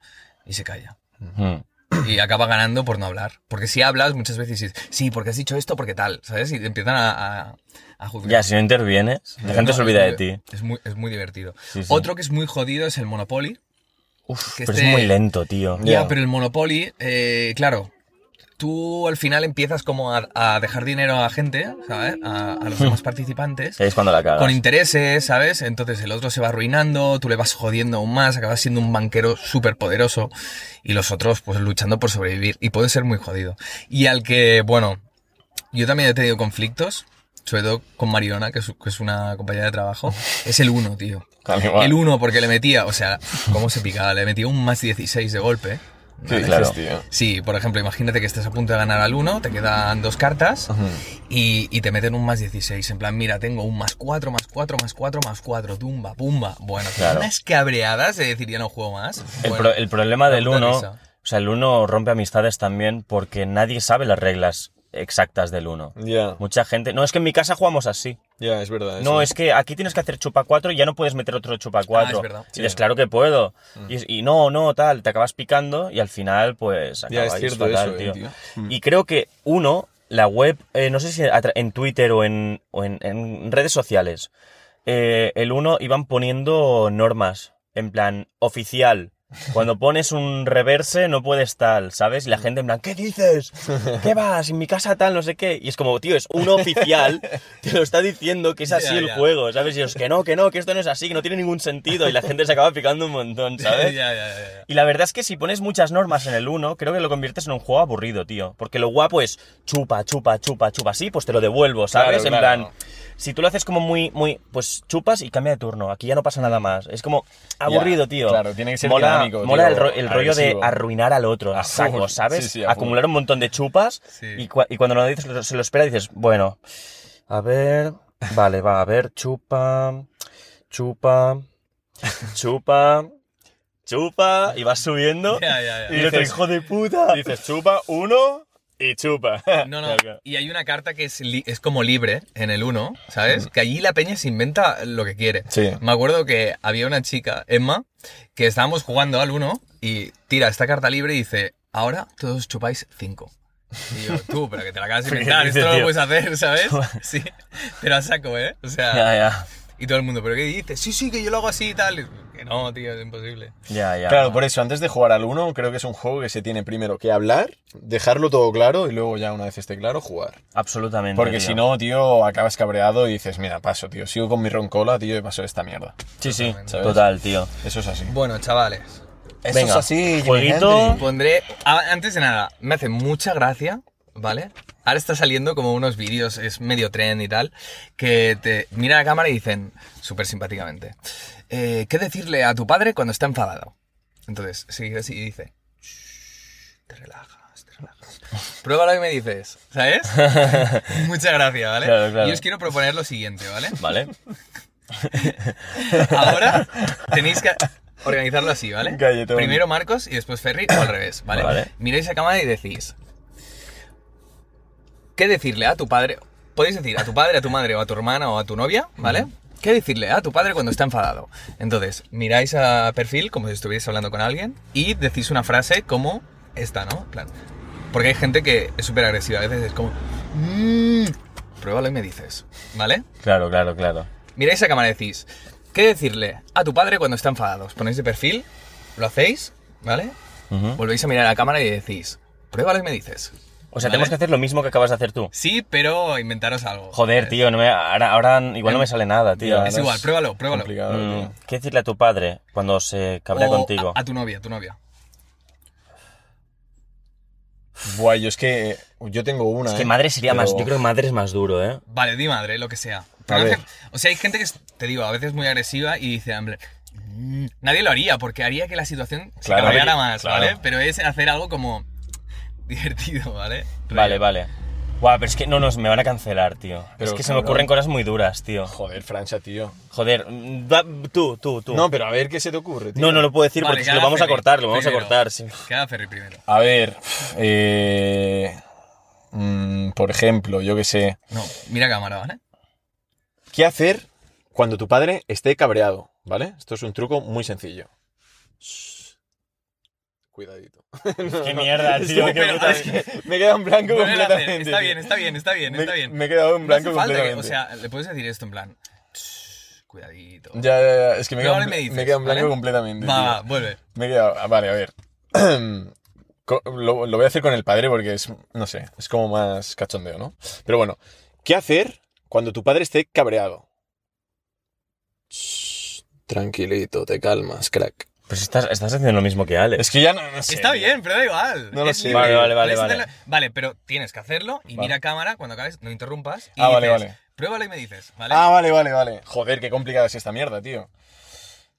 Y se calla. Hmm. Y acaba ganando por no hablar. Porque si hablas muchas veces dices, sí, porque has dicho esto, porque tal, ¿sabes? Y te empiezan a, a, a juzgar. Ya, si no intervienes, la gente No, se olvida de es ti. muy- Es muy, es muy divertido. Sí, sí. Otro que es muy jodido es el Monopoly. Uf, pero este- es muy lento, tío. Ya, Ya. pero el Monopoly, eh, claro, tú al final empiezas como a, a dejar dinero a gente, ¿sabes? A, a los demás participantes. Es cuando la cagas. Con intereses, ¿sabes? Entonces el otro se va arruinando, tú le vas jodiendo aún más, acabas siendo un banquero súper poderoso y los otros pues luchando por sobrevivir y puede ser muy jodido. Y al que, bueno, yo también he tenido conflictos, sobre todo con Mariona, que es, una compañera de trabajo, es el 1, tío. El 1 porque le metía, o sea, ¿cómo se picaba? Le metía un más 16 de golpe. ¿Qué ¿vale? claro. tío? Sí, por ejemplo, imagínate que estás a punto de ganar al 1, te quedan dos cartas y, y te meten un más 16. En plan, mira, tengo un más 4, más 4, más 4, más 4, tumba, pumba. Bueno, Claro. unas cabreadas de decir ya no juego más. El, Bueno, pro- el problema del puta 1, risa. o sea, el 1 rompe amistades también porque nadie sabe las reglas exactas del 1. Ya, Mucha gente, no, es que en mi casa jugamos así. ya, es verdad. No, es que aquí tienes que hacer chupa 4 y ya no puedes meter otro chupa 4. Ah, es verdad. Y dices, claro que puedo. Y, y no, no, tal, te acabas picando y al final, pues, Ya, es cierto fatal, eso, eh, tío. tío. Y creo que uno, la web, eh, no sé si en Twitter o en, o en, en redes sociales, eh, el uno iban poniendo normas, en plan, oficial. Cuando pones un reverse no puedes tal, ¿sabes? Y la gente en plan, ¿qué dices? ¿Qué vas? En mi casa tal, no sé qué. Y es como, tío, es uno oficial, te lo está diciendo que es así el juego, ¿sabes? Y es que no, que no, que esto no es así, que no tiene ningún sentido. Y la gente se acaba picando un montón, ¿sabes? Y la verdad es que si pones muchas normas en el 1, creo que lo conviertes en un juego aburrido, tío. Porque lo guapo es chupa, chupa, chupa, chupa. Sí, pues te lo devuelvo, ¿sabes? Claro, en claro. plan, si tú lo haces como muy, muy, pues chupas y cambia de turno. Aquí ya no pasa nada más. Es como aburrido, tío. claro, tiene que ser mola, dinámico, Mola tío, el, ro- el rollo de arruinar al otro, a saco. ¿sabes? Sí, sí. Acumular un montón de chupas y, cua- y cuando lo dices, se lo espera, dices, bueno, a ver, vale, va, a ver, chupa, chupa, chupa, chupa, y vas subiendo. Ya, ya. Y otro, Dices- hijo de puta. Dices, chupa, uno, Y chupa. No, no. Y hay una carta que es, li- es como libre en el 1, ¿sabes? Que allí la peña se inventa lo que quiere. Sí. Me acuerdo que había una chica, Emma, que estábamos jugando al 1 y tira esta carta libre y dice, ahora todos chupáis 5. Y yo, tú, pero que te la acabas de ¿Qué inventar, esto no lo puedes hacer, ¿sabes? Sí, pero a saco, ¿eh? O sea, Ya, ya. Y todo el mundo, ¿pero qué dices? Sí, sí, que yo lo hago así y tal. Y, Que no, tío, es imposible. Ya, ya. Claro, por eso, antes de jugar al 1, creo que es un juego que se tiene primero que hablar, dejarlo todo claro y luego ya una vez esté claro, jugar. Absolutamente. Porque tío. si no, tío, acabas cabreado y dices, mira, paso, tío, sigo con mi roncola, tío, y paso de esta mierda. Sí, sí, ¿sabes? total, tío. Eso es así. Bueno, chavales, Eso Venga, es así, jueguito. Pondré... Antes de nada, me hace mucha gracia, ¿vale? Ahora está saliendo como unos vídeos, es medio trend y tal, que te miran a la cámara y dicen, súper simpáticamente, eh, ¿qué decirle a tu padre cuando está enfadado? Entonces, sigue así y dice, "Shh, te relajas, te relajas. Pruébalo y me dices, ¿sabes? Mucha gracia, ¿vale? Claro, claro. Y os quiero proponer lo siguiente, ¿vale? Vale. Ahora tenéis que organizarlo así, ¿vale? Primero Marcos y después Ferry o al revés, ¿vale? Vale. Miráis a cámara y decís, ¿qué decirle a tu padre? Podéis decir a tu padre, a tu madre o a tu hermana o a tu novia, ¿vale? ¿Qué decirle a tu padre cuando está enfadado? Entonces, miráis a perfil como si estuvierais hablando con alguien y decís una frase como esta, ¿no? Plan, porque hay gente que es súper agresiva, a veces es como... "Mm", pruébalo y me dices, ¿vale? Claro, claro, claro. Miráis a cámara y decís, ¿qué decirle a tu padre cuando está enfadado? Os ponéis de perfil, lo hacéis, ¿vale? Ujú. Volvéis a mirar a la cámara y decís, pruébalo y me dices. O sea, ¿Vale? tenemos que hacer lo mismo que acabas de hacer tú. Sí, pero inventaros algo. Joder, tío, no me, ahora, ahora igual no me sale nada, tío. Ya, Es igual, pruébalo, pruébalo. Mm. ¿Qué decirle a tu padre cuando se cabrea O contigo? A, a tu novia, a tu novia. Buah, yo es que yo tengo una. Es que ¿eh? madre sería más. Pero- Yo creo que madre es más duro, ¿eh? Vale, di madre, lo que sea. Pero A a ver. veces- o sea, hay gente que, es- te digo, a veces muy agresiva y dice, hombre, mm, nadie lo haría porque haría que la situación se Claro, cabreara más, claro. ¿vale? Pero es hacer algo como divertido, ¿vale? Vale, vale. Guau, pero es que no nos me van a cancelar, tío. Pero, es que se me ocurren cosas muy duras, tío. Joder, Francia, tío. Joder, tú, tú, tú. No, pero a ver qué se te ocurre, tío. no, no lo puedo decir Vale, porque que es que lo vamos a cortar, lo vamos a cortar, sí. Queda Ferry primero. A ver, eh, mm, por ejemplo, yo qué sé. No, mira cámara, ¿vale? ¿Qué hacer cuando tu padre esté cabreado? ¿Vale? Esto es un truco muy sencillo. Cuidadito. Qué mierda, tío, qué pero puta- es que- Me he quedado en blanco hacer. completamente. Está bien, está bien, está bien, Me, está bien. me he quedado en blanco que- completamente. o sea, le puedes decir esto en plan. "Shh, Cuidadito. ya, ya, ya, es que me he quedado, me dices, me he quedado en blanco ¿vale? completamente. Va, tío. vuelve. Me he quedado. ah, Vale, a ver. Lo, lo voy a hacer con el padre porque es, no sé, es como más cachondeo, ¿no? Pero bueno, ¿qué hacer cuando tu padre esté cabreado? Shh, tranquilito, te calmas, crack. Pues estás, estás haciendo lo mismo que Alex. Es que ya no, no sé. Está bien, pero da igual. No lo sé. Vale, vale, vale, vale. Vale, pero tienes que hacerlo y Vale. mira a cámara cuando acabes, no interrumpas. Y Ah, vale, dices, vale. Pruébalo y me dices, ¿vale? Ah, vale, vale, vale. Joder, qué complicada es esta mierda, tío.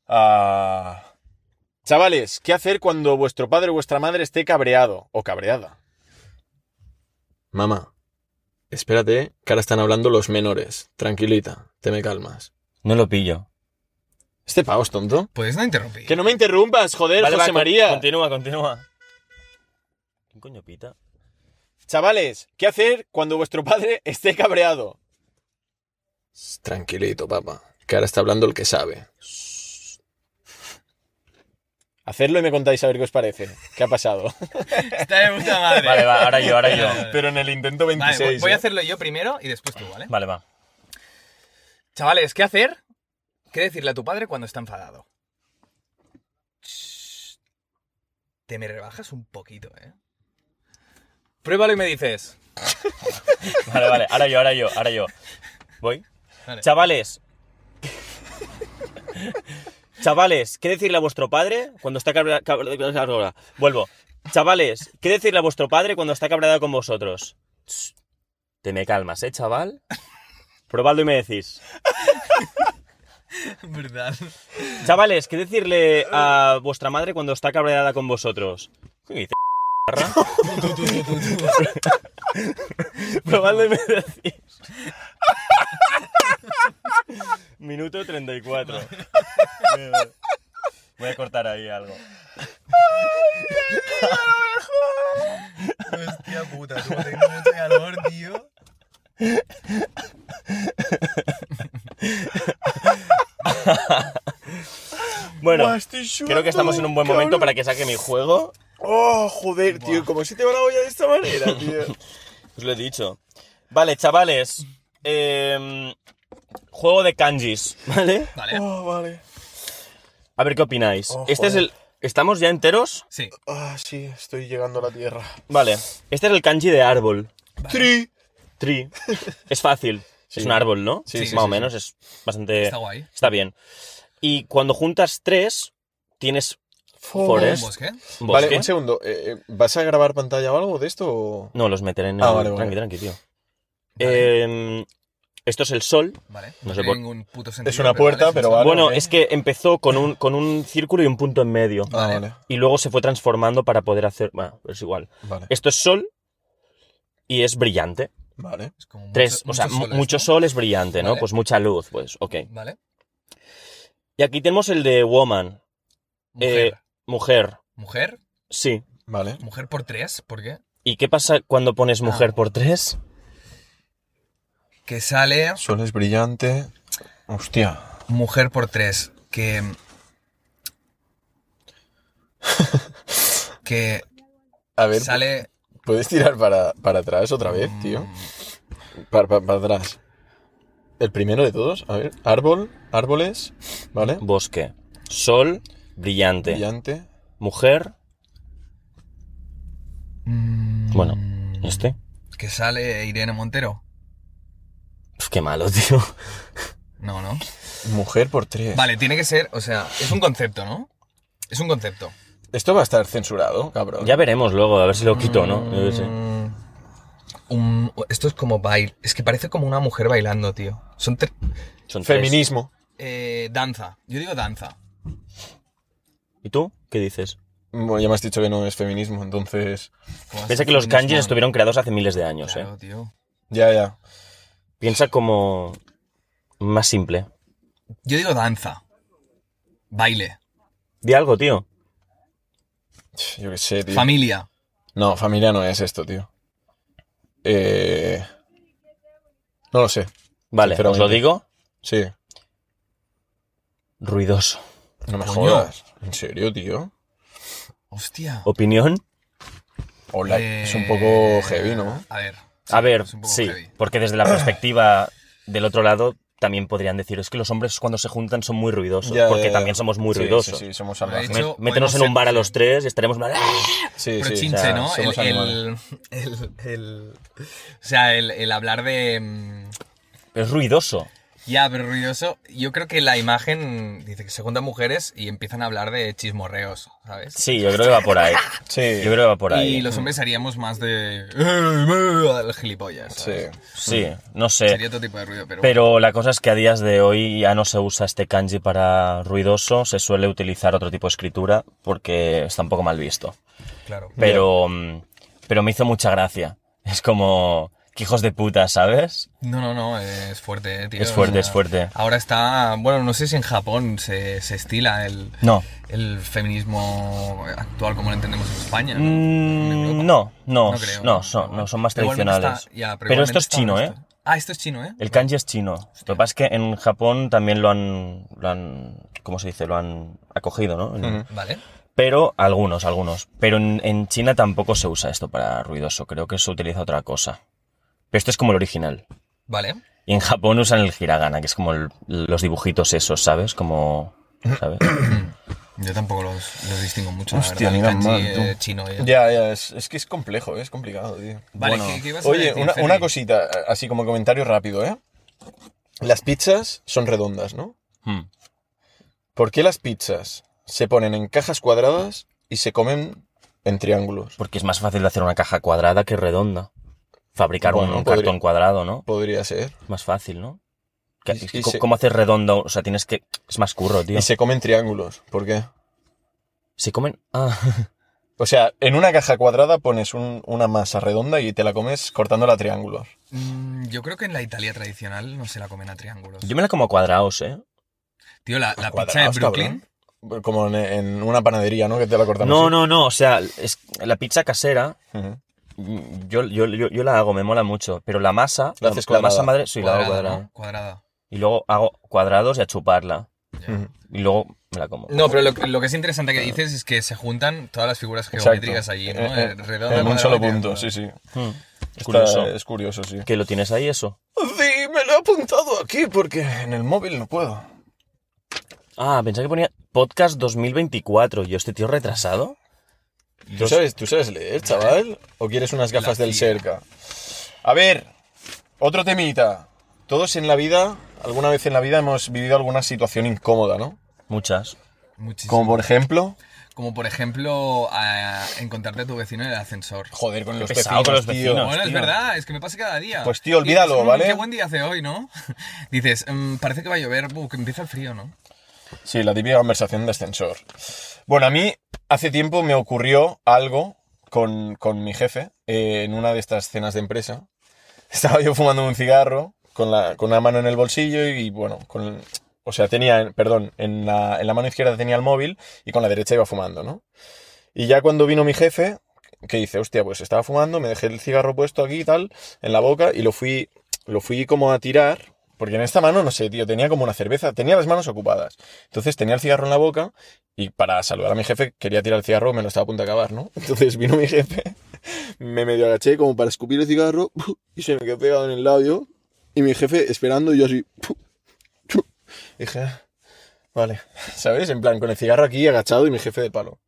Ah, Chavales, ¿qué hacer cuando vuestro padre o vuestra madre esté cabreado o cabreada? Mamá, espérate, que ahora están hablando los menores. Tranquilita, te me calmas. No lo pillo. Este pavo es tonto. Puedes no interrumpir. Que no me interrumpas, joder, Vale, José con- María. Continúa, continúa. ¿Quién coño pita? Chavales, ¿qué hacer cuando vuestro padre esté cabreado? Tranquilito, papá, que ahora está hablando el que sabe. Hacerlo y me contáis a ver qué os parece. ¿Qué ha pasado? Está de puta madre. Vale, va, ahora yo, ahora yo. Pero en el intento Vale, 26. voy- voy a ¿eh? hacerlo yo primero y después tú, ¿vale? Vale, va. Chavales, ¿qué hacer? ¿Qué decirle a tu padre cuando está enfadado? Te me rebajas un poquito, ¿eh? Pruébalo y me dices. Vale, vale. Ahora yo, ahora yo, ahora yo. Voy. Vale. Chavales. Chavales, ¿qué decirle a vuestro padre cuando está cabreado? Vuelvo. Chavales, ¿qué decirle a vuestro padre cuando está cabreado con vosotros? Te me calmas, ¿eh, chaval? Probadlo y me decís. ¿Verdad? Chavales, ¿qué decirle a vuestra madre cuando está cabreada con vosotros? ¿Qué dice? Me decís. Minuto 34. Voy a cortar ahí algo. Hostia puta, tú tengo mucho calor, tío. Bueno, creo que estamos en un buen momento para que saque mi juego. Oh, joder, tío, ¿cómo se te va la olla de esta manera, tío? Os lo he dicho. Vale, chavales. em, juego de kanjis, ¿vale? Vale. Oh, vale. A ver qué opináis. Oh, este es el. ¿Estamos ya enteros? Sí. Ah, sí, estoy llegando a la tierra. Vale. Este es el kanji de árbol. Tri. Tree. Es fácil. Sí. Es un árbol, ¿no? Sí, sí, Más o sí, menos. Es bastante. Está guay. Está bien. Y cuando juntas tres, tienes Forest. ¿Un bosque? un Vale, bosque. un segundo. eh, eh, ¿Vas a grabar pantalla o algo de esto? o- No, los meteré en el... Ah, vale, vale. Tranqui, tranqui, tío. Vale. Em, esto es el sol. Vale. No No, sé por- ningún puto sentido. Es una puerta, vale, pero vale. bueno, es que empezó con un, con un círculo y un punto en medio. Ah, Vale. vale. Y luego se fue transformando para poder hacer... Bueno, es igual. Vale. Esto es sol y es brillante. Vale. Es como Tres, o sea, mucho ¿no? sol es brillante, ¿no? Vale. Pues mucha luz, pues, ok. Vale. Y aquí tenemos el de woman, Mujer. Eh, mujer, Mujer. sí. Vale. Mujer por tres. ¿Por qué? ¿Y qué pasa cuando pones mujer Ah. por tres? Que sale Sol es brillante. Hostia. mujer por tres. Que. que A ver, sale. ¿Puedes tirar para, para atrás otra vez, tío? Para, para- para atrás. El primero de todos, a ver. Árbol, árboles, ¿vale? Bosque, sol, brillante, Brillante. mujer, mm, bueno, este. Que sale Irene Montero. Uf, qué malo, tío. No, no. Mujer por tres. Vale, tiene que ser. O sea, es un concepto, ¿no? Es un concepto. Esto va a estar censurado, cabrón. Ya veremos luego, a ver si lo quito, ¿no? Yo qué sé. Mm, un- esto es como baile. Es que parece como una mujer bailando, tío. Son tre- Son tres. Feminismo. eh, danza. Yo digo danza. ¿Y tú? ¿Qué dices? Bueno, ya me has dicho que no es feminismo, entonces. ¿Cómo Piensa hace que los feminismo? kanjis estuvieron creados hace miles de años, Claro, ¿eh? tío. Ya, ya. Piensa como más simple. Yo digo danza. Baile. Di algo, tío. Yo qué sé, tío. Familia. no, familia no es esto, tío. Eh... No lo sé. Vale, os lo digo. Sí. Ruidoso. No me Coño. jodas. ¿En serio, tío? Hostia. ¿Opinión? Hola, Eh, es un poco heavy, ¿no? A ver. A ver, sí, heavy. porque desde la perspectiva del otro lado también podrían decir, es que los hombres cuando se juntan son muy ruidosos, Ya, porque ya, ya. también somos muy Sí, ruidosos. Sí, sí, somos De hecho, Métenos en un bar a los tres y estaremos... mal- Sí, Pero sí. chinche, o sea, ¿no? El, somos el, el, el- O sea, el, el hablar de. mm, Es ruidoso. Ya, pero ruidoso. Yo creo que la imagen dice que se juntan mujeres y empiezan a hablar de chismorreos, ¿sabes? Sí, yo creo que va por ahí. Sí. Yo creo que va por ahí. Y los hombres haríamos más de. El gilipollas. Sí. ¿sabes? Sí, no sé. Sería otro tipo de ruido, pero. Pero la cosa es que a días de hoy ya no se usa este kanji para ruidoso, se suele utilizar otro tipo de escritura porque está un poco mal visto. Claro. Pero, mm, pero me hizo mucha gracia. Es como, que hijos de puta, ¿sabes? No, no, no, es fuerte, eh, tío. Es fuerte, O es fuerte. Ahora está. Bueno, no sé si en Japón se, se estila el, No. el feminismo actual como lo entendemos en España. ¿no? Mm, no, no, No creo. no, son, no, son más Pero tradicionales. está- ya, pero esto es chino, ¿eh? esto. Ah, esto es chino, ¿eh? El kanji es chino. Lo que pasa es que en Japón también lo han, lo han ¿cómo se dice? Lo han acogido, ¿no? Vale. Pero algunos, algunos. Pero en, en China tampoco se usa esto para ruidoso. Creo que se utiliza otra cosa. Pero esto es como el original. Vale. Y en Japón usan el hiragana, que es como el- los dibujitos esos, ¿sabes? Como, ¿sabes? Yo tampoco los, los distingo mucho. Hostia, la verdad, kanji, mal, eh, chino. Ya, ya, es, es que es complejo, ¿eh? es complicado, tío. Vale, Bueno. ¿qué, qué ibas a Oye, decir, una, una cosita, así como comentario rápido, ¿eh? Las pizzas son redondas, ¿no? Hmm. ¿Por qué las pizzas se ponen en cajas cuadradas y se comen en triángulos? Porque es más fácil de hacer una caja cuadrada que redonda. Fabricar un- Bueno, un, podría- cartón cuadrado, ¿no? Podría ser. Más fácil, ¿no? Y- y ¿Cómo, se- hacer redondo? O sea, tienes que... Es más curro, tío. Y se comen triángulos. ¿Por qué? Se comen... Ah, O sea, en una caja cuadrada pones un- una masa redonda y te la comes cortándola a triángulos. Mm, yo creo que en la Italia tradicional no se la comen a triángulos. yo me la como a cuadrados, ¿eh? Tío, la, la pizza de Brooklyn. cabrón. Como en, en una panadería, ¿no? Que te la cortamos. No, así. no, no. O sea, es la pizza casera Ujú. Yo, yo, yo, yo la hago, me mola mucho. Pero la masa, ¿La haces la masa cuadrada? madre, sí, la hago Cuadrada, cuadrada. ¿no? Cuadrada. Y luego hago cuadrados y a chuparla. Y luego me la como. No, pero lo, que- lo que es interesante que dices es que se juntan todas las figuras geométricas allí, ¿no? Eh, eh, Eh, redonda, en un cuadrada, solo punto, sí, sí. Hmm. Es Está- curioso. es curioso, sí. ¿Que lo tienes ahí eso? Sí, me lo he apuntado aquí porque en el móvil no puedo. Ah, pensaba que ponía podcast 2024. ¿Yo este tío retrasado? ¿Tú sabes, ¿Tú sabes leer, chaval? ¿O quieres unas gafas del cerca? A ver, otro temita. Todos en la vida, alguna vez en la vida hemos vivido alguna situación incómoda, ¿no? Muchas. Muchísimo. Como por ejemplo, Como por ejemplo, a- encontrarte a tu vecino en el ascensor. joder, con los vecinos, con los tío. vecinos. Bueno, es tío. verdad, es que me pasa cada día. Pues, tío, olvídalo, dices, "Mm, ¿vale?" Qué buen día hace hoy, ¿no? Dices, "Mm, parece que va a llover, que empieza el frío, ¿no? Sí, la típica conversación de ascensor. Bueno, a mí hace tiempo me ocurrió algo con, con mi jefe eh, en una de estas cenas de empresa. Estaba yo fumando un cigarro con, la, con una mano en el bolsillo y, bueno, con, o sea, tenía, perdón, en la, en la mano izquierda tenía el móvil y con la derecha iba fumando, ¿no? Y ya cuando vino mi jefe, que dice, hostia, pues estaba fumando, me dejé el cigarro puesto aquí y tal, en la boca, y lo fui, lo fui como a tirar, porque en esta mano, no sé, tío, tenía como una cerveza, tenía las manos ocupadas. Entonces tenía el cigarro en la boca, y para saludar a mi jefe, quería tirar el cigarro, me lo estaba a punto de acabar, ¿no? Entonces vino mi jefe, me medio agaché como para escupir el cigarro, y se me quedó pegado en el labio, y mi jefe esperando, y yo así, dije, "Ah, vale, ¿sabes? En plan, con el cigarro aquí agachado y mi jefe de palo.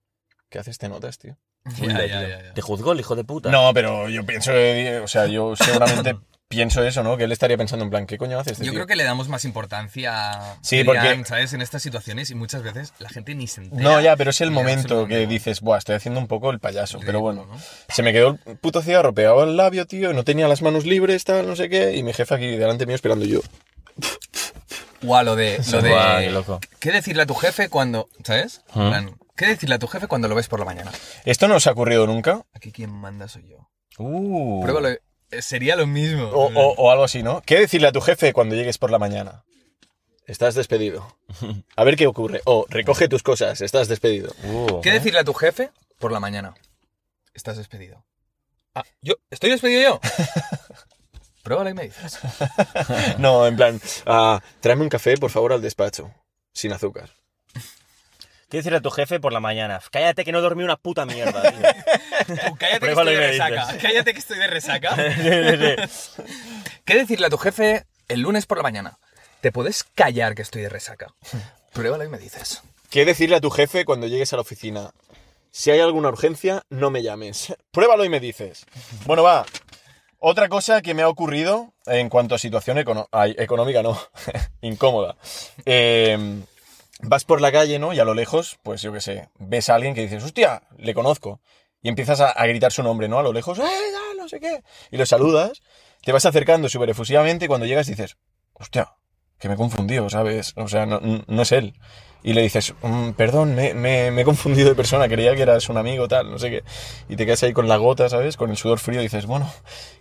¿Qué haces? ¿Te notas, tío? Ya, ya, ya, ya. ¿Te juzgó el hijo de puta? No, pero yo pienso, eh, o sea, yo seguramente pienso eso, ¿no? Que él estaría pensando en plan, ¿qué coño haces? este Yo tío? creo que le damos más importancia Sí, dirían, porque- ¿sabes? En estas situaciones y muchas veces la gente ni se entera. No, ya, pero es el momento que dices, buah, estoy haciendo un poco el payaso. Pero bueno, ¿no? se me quedó el puto cigarro pegado al labio, tío, no tenía las manos libres, tal, no sé qué, y mi jefe aquí delante mío esperando yo. A lo de, lo de Guau, qué loco. ¿Qué decirle a tu jefe cuando, ¿sabes? En plan, ¿Qué decirle a tu jefe cuando lo ves por la mañana? ¿Esto no os ha ocurrido nunca? Aquí quien manda soy yo. Uh. Pruébalo. Eh, Sería lo mismo. O, o- o algo así, ¿no? ¿Qué decirle a tu jefe cuando llegues por la mañana? Estás despedido. A ver qué ocurre. O recoge tus cosas, estás despedido. Uh. ¿Qué decirle a tu jefe por la mañana? Estás despedido. Ah, ¿yo? ¿Estoy despedido yo? Pruébalo y me dices. No, en plan, ah, tráeme un café, por favor, al despacho. Sin azúcar. ¿Qué decirle a tu jefe por la mañana? Cállate que no dormí una puta mierda. Tú, cállate que Pruébalo estoy de y me resaca. dices. Cállate que estoy de resaca. Sí, sí, sí. ¿Qué decirle a tu jefe el lunes por la mañana? ¿Te puedes callar que estoy de resaca? Pruébalo y me dices. ¿Qué decirle a tu jefe cuando llegues a la oficina? Si hay alguna urgencia, no me llames. Pruébalo y me dices. Bueno, va. Otra cosa que me ha ocurrido en cuanto a situación econo- ay, económica, no, incómoda. Eh, vas por la calle, ¿no? Y a lo lejos, pues yo qué sé, ves a alguien que dices, hostia, le conozco. Y empiezas a, a gritar su nombre, ¿no? A lo lejos, ¡eh, ya, no sé qué! Y lo saludas, te vas acercando súper efusivamente y cuando llegas dices, hostia, que me he confundido, ¿sabes? O sea, no, no es él. Y le dices, "Mm, perdón, me, me- me he confundido de persona, creía que eras un amigo, tal, no sé qué. Y te quedas ahí con la gota, ¿sabes? Con el sudor frío y dices, bueno,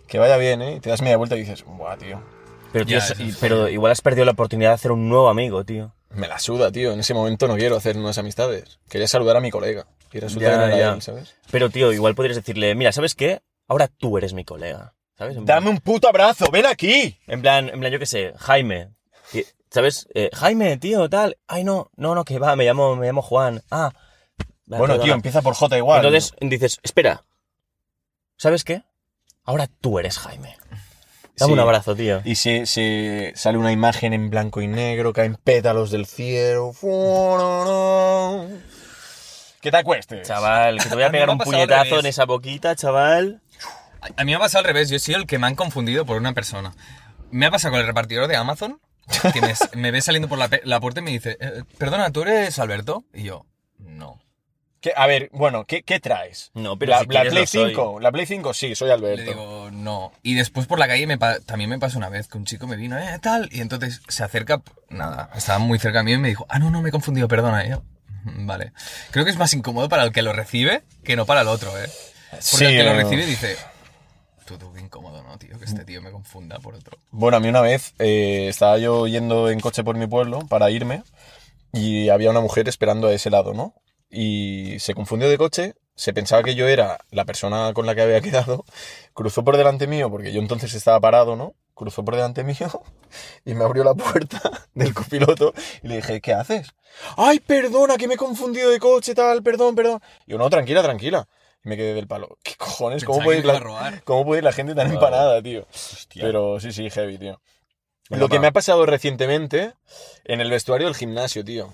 que vaya bien, ¿eh? Y te das media vuelta y dices, buah, tío, Pero, tío, Ya, es- eso es pero igual has perdido la oportunidad de hacer un nuevo amigo, tío. Me la suda, tío. En ese momento no quiero hacer nuevas amistades. Quería saludar a mi colega. Y resulta Ya, que no era ya. él, ¿sabes? Pero, tío, igual podrías decirle, mira, ¿sabes qué? Ahora tú eres mi colega. ¿Sabes? En plan- Dame un puto abrazo, ven aquí. En plan, en plan, yo qué sé, Jaime. ¿Sabes? Eh, Jaime, tío, tal. Ay, no, no, no, que va, me llamo, me llamo Juan. Ah. Vale, bueno, tío, empieza por J igual. Entonces dices, espera. ¿Sabes qué? Ahora tú eres Jaime. Dame Sí. un abrazo, tío. Y se, se sale una imagen en blanco y negro, caen pétalos del cielo. Que te acuestes. Chaval, que te voy a pegar un puñetazo en esa boquita, chaval. A mí me ha pasado al revés. Yo he sido el que me han confundido por una persona. Me ha pasado con el repartidor de Amazon, que me, me ve saliendo por la puerta y me dice, "Eh, perdona, ¿tú eres Alberto? Y yo, no. ¿Qué- a ver, bueno, ¿qué, qué traes? No, pero la, si la quieres Play lo soy. 5. La Play 5, sí, soy Le Alberto. digo, no. Y después por la calle me también me pasó una vez que un chico me vino, eh, tal, y entonces se acerca, nada, estaba muy cerca de mí y me dijo, ah, no, no, me he confundido, perdona. Yo, "Mm, vale. Creo que es más incómodo para el que lo recibe que no para el otro, ¿eh? Porque Sí, el que lo no. recibe dice, tú, tú, qué incómodo, ¿no, tío? Que este tío me confunda por otro. Bueno, a mí una vez eh, estaba yo yendo en coche por mi pueblo para irme y había una mujer esperando a ese lado, ¿no? Y se confundió de coche se pensaba que yo era la persona con la que había quedado, cruzó por delante mío, porque yo entonces estaba parado, ¿no? Cruzó por delante mío y me abrió la puerta del copiloto y le dije, ¿qué haces? Ay, perdona, que me he confundido de coche, tal, perdón, perdón. Y yo, no, tranquila, tranquila. Y me quedé del palo. ¿Qué cojones? ¿Cómo puede, ir la. ¿Cómo puede ir la gente tan empanada, tío? Hostia. Pero sí, sí, heavy, tío. Lo que me ha pasado recientemente en el vestuario del gimnasio, tío.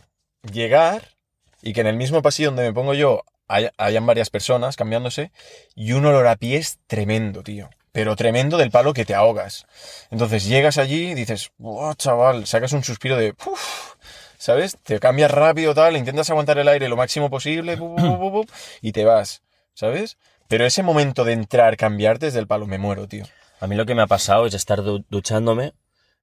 Llegar y que en el mismo pasillo donde me pongo yo hay- hayan varias personas cambiándose y un olor a pies tremendo, tío. Pero tremendo del palo que te ahogas. Entonces llegas allí dices, wow, chaval, sacas un suspiro de, "Uf", ¿sabes? Te cambias rápido, tal, intentas aguantar el aire lo máximo posible y te vas, ¿sabes? Pero ese momento de entrar, cambiarte desde el palo, me muero, tío. A mí lo que me ha pasado es estar du- duchándome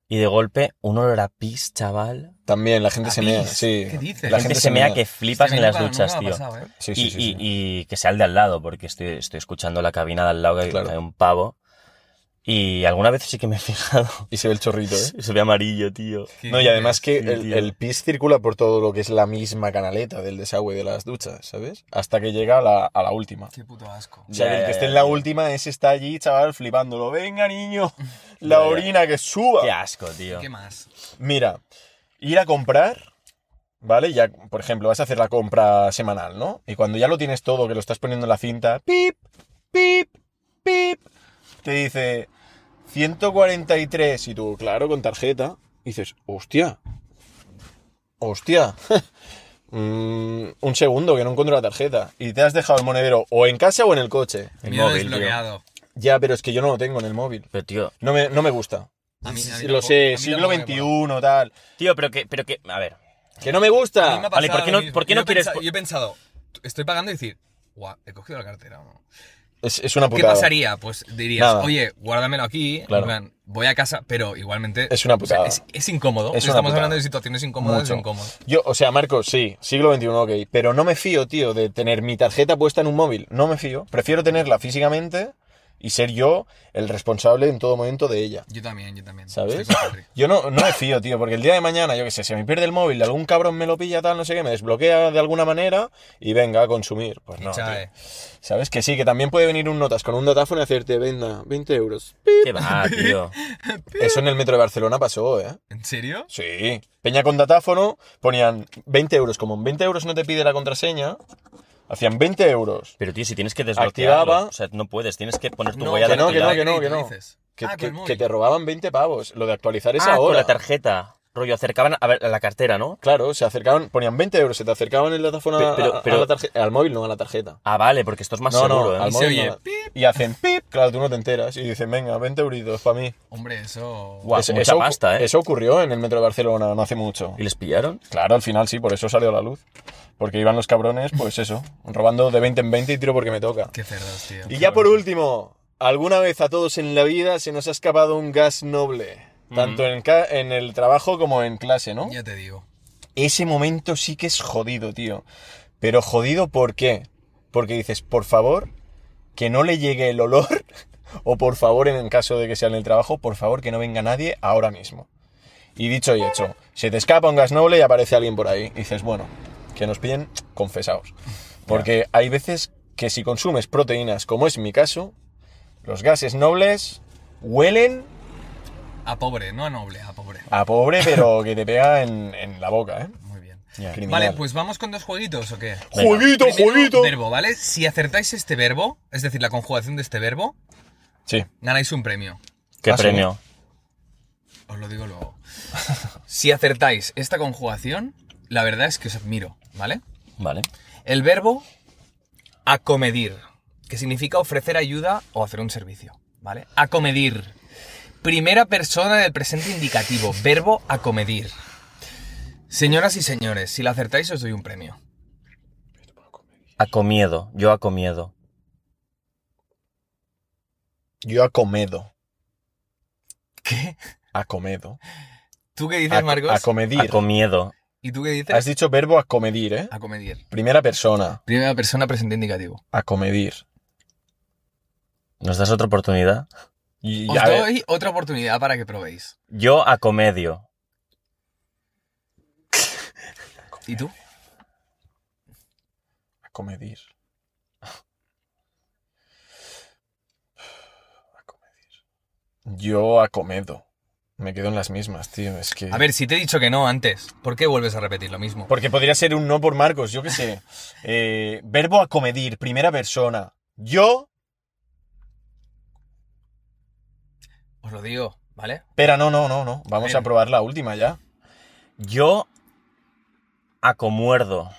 y de golpe un olor a pis, chaval. También la gente ¿A se mea, pis? sí. ¿Qué dices? La La gente, gente se mea que flipas Hostia, en las duchas, tío. pasado, ¿eh? Sí, sí, y, sí, y- sí. y que sea el de al lado, porque estoy, estoy escuchando la cabina de al lado que Claro. hay un pavo. Y alguna vez sí que me he fijado. Y se ve el chorrito, ¿eh? Se ve amarillo, tío. ¿Qué No, y además que Sí, el, el pis circula por todo lo que es la misma canaleta del desagüe de las duchas, ¿sabes? Hasta que llega a la, a la última. Qué puto asco. O sea, Ya, el que esté en la última, ese está allí, chaval, flipándolo. Venga, niño, la orina que suba. Qué asco, tío. ¿Qué más? Mira, ir a comprar, ¿vale? Ya, por ejemplo, vas a hacer la compra semanal, ¿no? Y cuando ya lo tienes todo, que lo estás poniendo en la cinta, pip, pip, pip, te dice 143 y tú, claro, con tarjeta, dices, hostia, hostia. Mm, un segundo que no encuentro la tarjeta y te has dejado el monedero o en casa o en el coche. El móvil, desbloqueado. Ya, pero es que yo no lo tengo en el móvil. Pero, tío, No me, no me gusta. A mí- a mí lo a sé, mí siglo. XXI, tal. tío, pero que, pero que, a ver. Que no me A gusta. mí me ha Vale, ¿por qué no- por qué Yo no he quieres- pensado- Yo he pensado, estoy pagando y decir, guau, he cogido la cartera. o no? Es, es una ¿Qué putada. pasaría? Pues dirías, Nada. oye, guárdamelo aquí, Claro. en plan, voy a casa, pero igualmente... Es una o sea, putada. es, es incómodo. Es Estamos putada. hablando de situaciones incómodas, Mucho. es incómodo. Yo, o sea, Marcos, sí, siglo XXI, ok. Pero no me fío, tío, de tener mi tarjeta puesta en un móvil. No me fío. Prefiero tenerla físicamente y ser yo el responsable en todo momento de ella. Yo también, yo también. ¿Sabes? Yo no, no me fío, tío, porque el día de mañana, yo qué sé, se me pierde el móvil, algún cabrón me lo pilla, tal, no sé qué, me desbloquea de alguna manera y venga a consumir. Pues no. Tío. ¿Sabes? Que sí, que también puede venir un notas con un datáfono y hacerte, venga, 20 euros. ¿Qué va, tío? Eso en el metro de Barcelona pasó, ¿eh? ¿En serio? Sí. Peña con datáfono ponían 20 euros. Como en 20 euros no te pide la contraseña, hacían 20 euros. Pero, tío, si tienes que desbloquearlo, Activaba- o sea, no puedes, tienes que poner tu No, huella que no, que no, dactilar. que no, que no. dices. Que, Ah, con que- móvil. que te robaban 20 pavos. Lo de actualizar es Ah, con ahora. la tarjeta. Rollo, acercaban a ver, a la cartera, ¿no? Claro, se acercaban, ponían 20 euros, se te acercaban el datáfono a- Pe- pero- a- a pero- la tarje- al móvil, no a la tarjeta. Ah, vale, porque esto es más no, seguro, no, ¿eh? al Y se móvil oye, no. pip. Y hacen pip, claro, tú no te enteras. Y dicen, venga, 20 euritos para mí. Hombre, eso... Guau, Eso- mucha eso- pasta, ¿eh? Eso ocurrió en el metro de Barcelona no hace mucho. ¿Y les pillaron? Claro, al final sí, por eso salió a la luz. Porque iban los cabrones, pues eso, robando de 20 en 20 y tiro porque me toca. Qué cerdos, tío. Y ya por último, ¿alguna vez a todos en la vida se nos ha escapado un gas noble? Tanto en, ca- en el trabajo como en clase, ¿no? Ya te digo. Ese momento sí que es jodido, tío. Pero jodido ¿por qué? Porque dices, por favor, que no le llegue el olor, o por favor, en el caso de que sea en el trabajo, por favor, que no venga nadie ahora mismo. Y dicho y hecho, se te escapa un gas noble y aparece alguien por ahí. Y dices, bueno, que nos pillen confesados. Porque hay veces que si consumes proteínas, como es mi caso, los gases nobles huelen A pobre, no a noble, a pobre. a pobre, pero que te pega en, en la boca, ¿eh? Muy bien. Vale, pues vamos con dos jueguitos o qué? ¡Jueguito, Primero, jueguito! verbo, ¿vale? Si acertáis este verbo, es decir, la conjugación de este verbo, Sí. ganáis un premio. ¿Qué premio? Os lo digo luego. Si acertáis esta conjugación, la verdad es que os admiro, ¿vale? Vale. El verbo acomedir, que significa ofrecer ayuda o hacer un servicio, ¿vale? Acomedir. Primera persona del presente indicativo, verbo acomedir. Señoras y señores, si la acertáis os doy un premio. Acomiedo. Yo acomiedo. Yo acomedo. ¿Qué? Acomedo. ¿Tú qué dices, Marcos? Acomedir. Acomiedo. ¿Y tú qué dices? Has dicho verbo acomedir, ¿eh? Acomedir. Primera persona. Primera persona presente indicativo. Acomedir. ¿Nos das otra oportunidad? Os doy otra oportunidad para que probéis. Yo a comedio. ¿Y tú? A comedir. A comedir. Yo a. Me quedo en las mismas, tío. Es que. A ver, si te he dicho que no antes, ¿por qué vuelves a repetir lo mismo? Porque podría ser un no por Marcos, yo qué sé. eh, verbo acomedir, primera persona. Yo Os lo digo, ¿vale? Espera, no, no, no, no. Vamos a probar la última ya. Yo acomuerdo.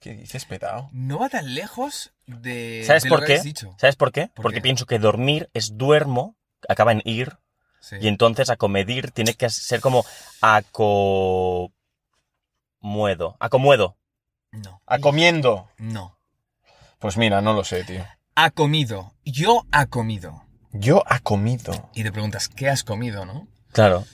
¿Qué dices, petao? No va tan lejos de. ¿Sabes de lo por que qué? has dicho. ¿Sabes por qué? ¿Por Porque qué? pienso que dormir es duermo, acaba en ir, Sí. y entonces acomedir tiene que ser como acomuedo. Acomuedo. No. Acomiendo. No. Pues mira, no lo sé, tío. Ha comido. Yo ha comido. Yo ha comido. Y te preguntas, ¿qué has comido, no? Claro.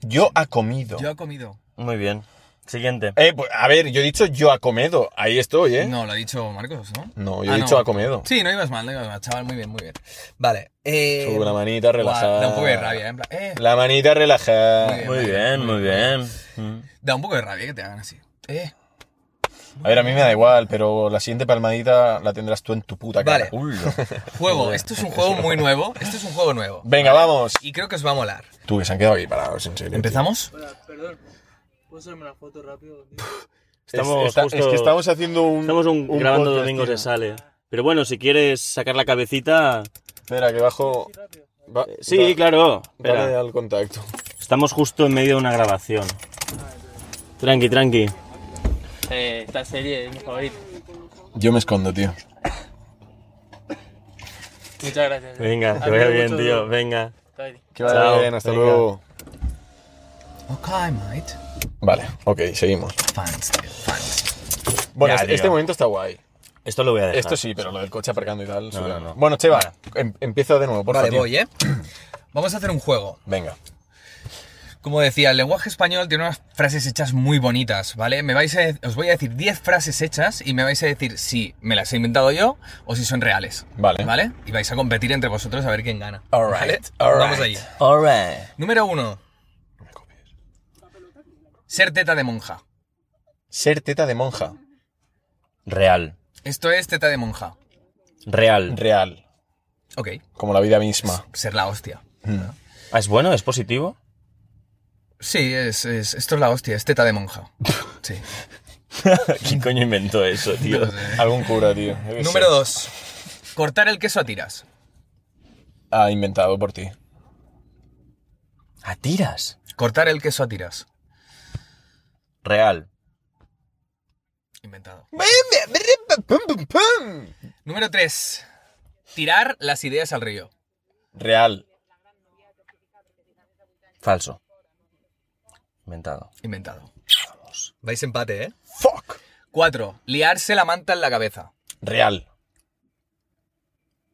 Yo ha comido. Yo ha comido. Muy bien. Siguiente. Eh, pues, a ver, yo he dicho yo ha comido. Ahí estoy, ¿eh? No, lo ha dicho Marcos, ¿no? No, yo he Ah, dicho no. ha comido. Sí, no ibas mal, no ibas mal, chaval. Muy bien, muy bien. Vale. Eh, Sube la manita guau, relajada. Da un poco de rabia, ¿eh? En plan, eh, La manita relajada. Muy bien. Muy bien, muy bien. Mm. Da un poco de rabia que te hagan así. Eh. A ver, a mí me da igual, pero la siguiente palmadita la tendrás tú en tu puta cara. Vale. Juego. Esto es un juego muy nuevo. Esto es un juego nuevo. Venga, vamos. Y creo que os va a molar. Tú, que se han quedado ahí parados, en serio. ¿Empezamos? Perdón. ¿Puedo hacerme una foto rápido? Es, Estamos está- justo- es que estamos haciendo un. Estamos un- grabando podcast, tío. de Sale. Pero bueno, si quieres sacar la cabecita... Espera, que bajo. va- Sí, da- claro. Dale Espera. al contacto. Estamos justo en medio de una grabación. Tranqui, tranqui. Eh, esta serie es mi favorita. Yo me escondo, tío. Muchas gracias. Venga, que vaya bien, tío. Venga. Que vaya Chao. bien, hasta Venga. luego. Ok, mate. Vale, ok, seguimos. Fans, tío, fans. Bueno, Ya, este, este momento está guay. Esto lo voy a dejar. Esto sí, pero lo del coche aparcando y tal. No, no, no. Bueno, Cheva, em- empieza de nuevo, por Vale, favor. voy, ¿eh? Vamos a hacer un juego. Venga. Como decía, el lenguaje español tiene unas frases hechas muy bonitas, ¿vale? Me vais a, os voy a decir 10 frases hechas y me vais a decir si me las he inventado yo o si son reales. Vale. ¿Vale? Y vais a competir entre vosotros a ver quién gana. All ¿vale? right, all Vamos right. allí. Alright. Número uno. Ser teta de monja. Ser teta de monja. Real. Esto es teta de monja. Real. Real. Ok. Como la vida misma. Ser la hostia. Ah, ¿Es bueno? ¿Es positivo? Sí, es, es- esto es la hostia, es teta de monja. Sí. ¿Quién coño inventó eso, tío? No sé. Algún cura, tío. Número sé. dos. Cortar el queso a tiras. Ah, inventado por ti. ¿A tiras? Cortar el queso a tiras. Real. Inventado. Número 3. Tirar las ideas al río. Real. Falso. Inventado. Inventado. Vais empate, ¿eh? Fuck. 4. Liarse la manta en la cabeza. Real.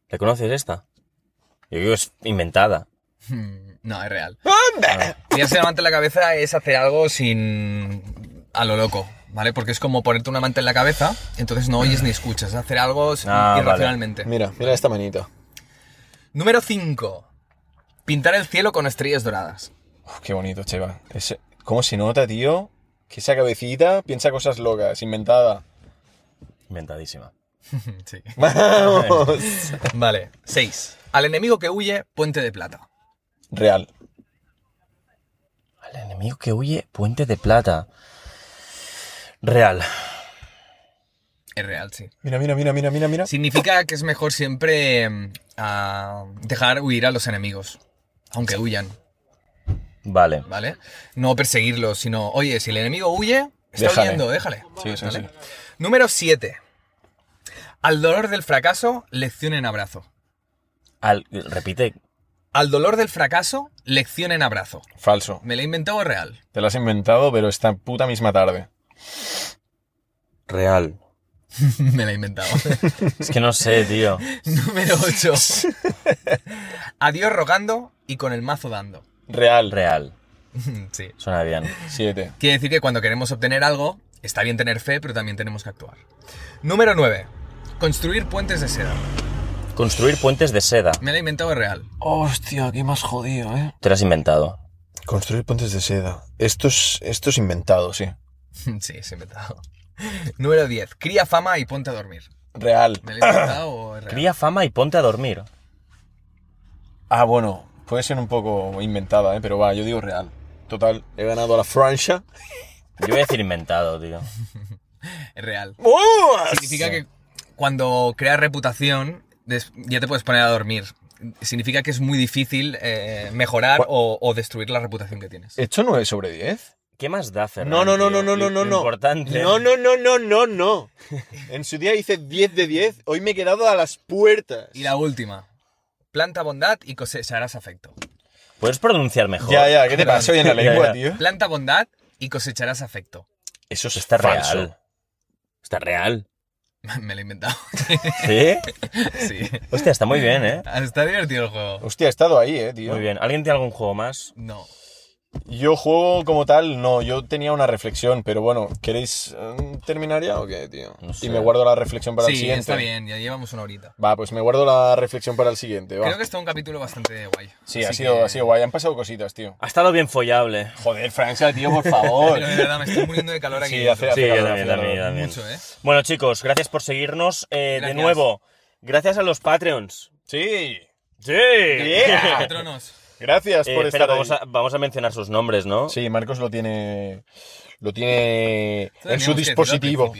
¿Le conoces esta? Yo digo que es inventada. Hmm, No, es real. Liarse la manta en la cabeza es hacer algo sin... a lo loco, ¿vale? Porque es como ponerte una manta en la cabeza, entonces no oyes ni escuchas, es hacer algo Ah, irracionalmente. Mira, mira esta manita. Número 5. Pintar el cielo con estrellas doradas. Uf, qué bonito, Cheva. ¿Cómo se nota, tío? Que esa cabecita piensa cosas locas, inventada. Inventadísima. sí. Vamos. Vale. 6. Al enemigo que huye, puente de plata. Real. Al enemigo que huye, puente de plata. Real. Es real, sí. Mira, mira, mira, mira, mira, mira. Significa que es mejor siempre mm, dejar huir a los enemigos, aunque huyan, Vale. ¿vale? No perseguirlos, sino, oye, si el enemigo huye, está Déjale. huyendo, déjale. Sí, sí, ¿Vale? sí. Número 7. Al dolor del fracaso, lección en abrazo. Al, repite. Al dolor del fracaso, lección en abrazo. Falso. ¿Me lo he inventado o real? Te lo has inventado, pero esta puta misma tarde. Real. Me lo he inventado. Es que no sé, tío. Número 8. Adiós rogando y con el mazo dando. Real. Real. sí. Suena bien. Siete. Quiere decir que cuando queremos obtener algo, está bien tener fe, pero también tenemos que actuar. Número 9. Construir puentes de seda. Construir puentes de seda. Me lo he inventado real. Hostia, qué más jodido, eh. Te lo has inventado. Construir puentes de seda. Esto es, esto es inventado, sí. sí, es inventado. Número 10. Cría fama y ponte a dormir. Real. ¿Me lo he inventado o es real? Cría fama y ponte a dormir. Ah, bueno, puede ser un poco inventada, ¿eh? pero va, yo digo real. Total, he ganado a la Francia. Yo voy a decir inventado, tío. Es real. ¡Oh! Significa que cuando creas reputación, ya te puedes poner a dormir. Significa que es muy difícil eh, mejorar o, o destruir la reputación que tienes. ¿Hecho 9 sobre 10? ¿Qué más da, Ferran? No, no, no, no, no, no, no. Importante. No, no, no, no, no, no. En su día hice 10 de 10, hoy me he quedado a las puertas. Y la última. Planta bondad y cosecharás afecto. ¿Puedes pronunciar mejor? Ya, ya, ¿qué te pasa hoy en la Ya, lengua, ya. tío? Planta bondad y cosecharás afecto. Eso es Está falso. real. Está real. Me lo he inventado. ¿Sí? sí. Hostia, está muy bien, ¿eh? Está divertido el juego. Hostia, he estado ahí, eh, tío. Muy bien. ¿Alguien tiene algún juego más? No. Yo juego como tal, no, yo tenía una reflexión, pero bueno, ¿queréis eh, terminar ya o qué, tío? No sé. Y me guardo la reflexión para el Sí, siguiente. está bien, ya llevamos una horita. Va, pues me guardo la reflexión para el siguiente, va. Creo que está un capítulo bastante guay. Sí, ha sido, que- ha sido guay, han pasado cositas, tío. Ha estado bien follable. Joder, Francia, tío, por favor. Pero de verdad, me estoy muriendo de calor aquí. Sí, dentro. hace- Sí, calor, también, hace también, calor. también. Mucho, ¿eh? Bueno, chicos, gracias por seguirnos. Eh, de nuevo, gracias a los Patreons. Sí. ¡Sí! Yeah. Patronos. Gracias Eh, por espera, estar vamos ahí. a, vamos a mencionar sus nombres, ¿no? Sí, Marcos lo tiene lo tiene en su que dispositivo.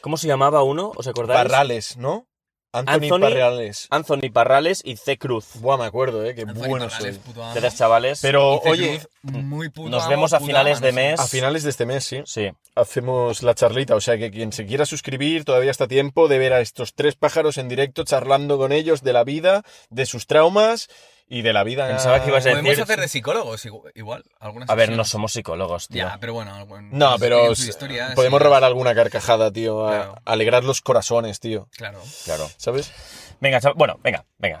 ¿Cómo se llamaba uno? ¿Os acordáis? Parrales, ¿no? Anthony, Anthony- Parrales. Anthony Parrales y C. Cruz. Buah, me acuerdo, eh, qué Anthony bueno Parrales, soy. Gracias, chavales. Pero, oye, Cruz, muy puto nos amo, vemos a finales de mes. a finales de este mes, sí. Sí. Hacemos la charlita, o sea que quien se quiera suscribir todavía está a tiempo de ver a estos tres pájaros en directo charlando con ellos de la vida, de sus traumas y de la vida. Pensaba que ibas a Podemos decir- hacer de psicólogos igu- igual. algunas A ver, no somos psicólogos, tío. Ya, pero bueno. bueno, No, pero expliquen su historia, podemos sí. robar alguna carcajada, tío, a- Claro. a alegrar los corazones, tío. Claro. Claro. ¿Sabes? Venga, chav- bueno, venga, venga.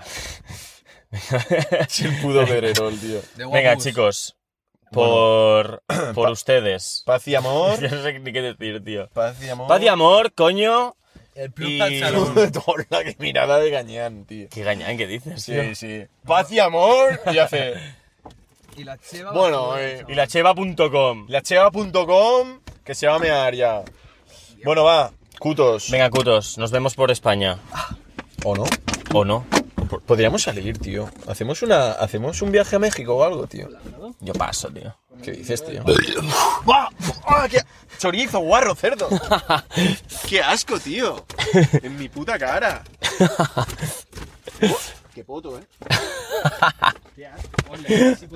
Es el pudo vererol, tío. De Venga, chicos. Por, por ustedes. Paz y amor. Yo no sé ni qué decir, tío. Paz y amor. Paz y amor, coño. El Club Y- del Salón. Hola, qué mirada de gañán, tío. Qué gañán que dices, tío. Sí, sí. Paz y amor. Y hace. Y la cheva Bueno, eh, Y la cheva.com. Lacheva.com, que se va a mear ya. Bueno, va, cutos. Venga, cutos, nos vemos por España. ¿O no? ¿O no? Podríamos salir, tío. Hacemos una. Hacemos un viaje a México o algo, tío. Yo paso, tío. ¿Qué dices, tío? ¡Buah! ¡Ah, qué- Chorizo, guarro, cerdo. ¡Qué asco, tío! En mi puta cara. ¡Qué poto, eh!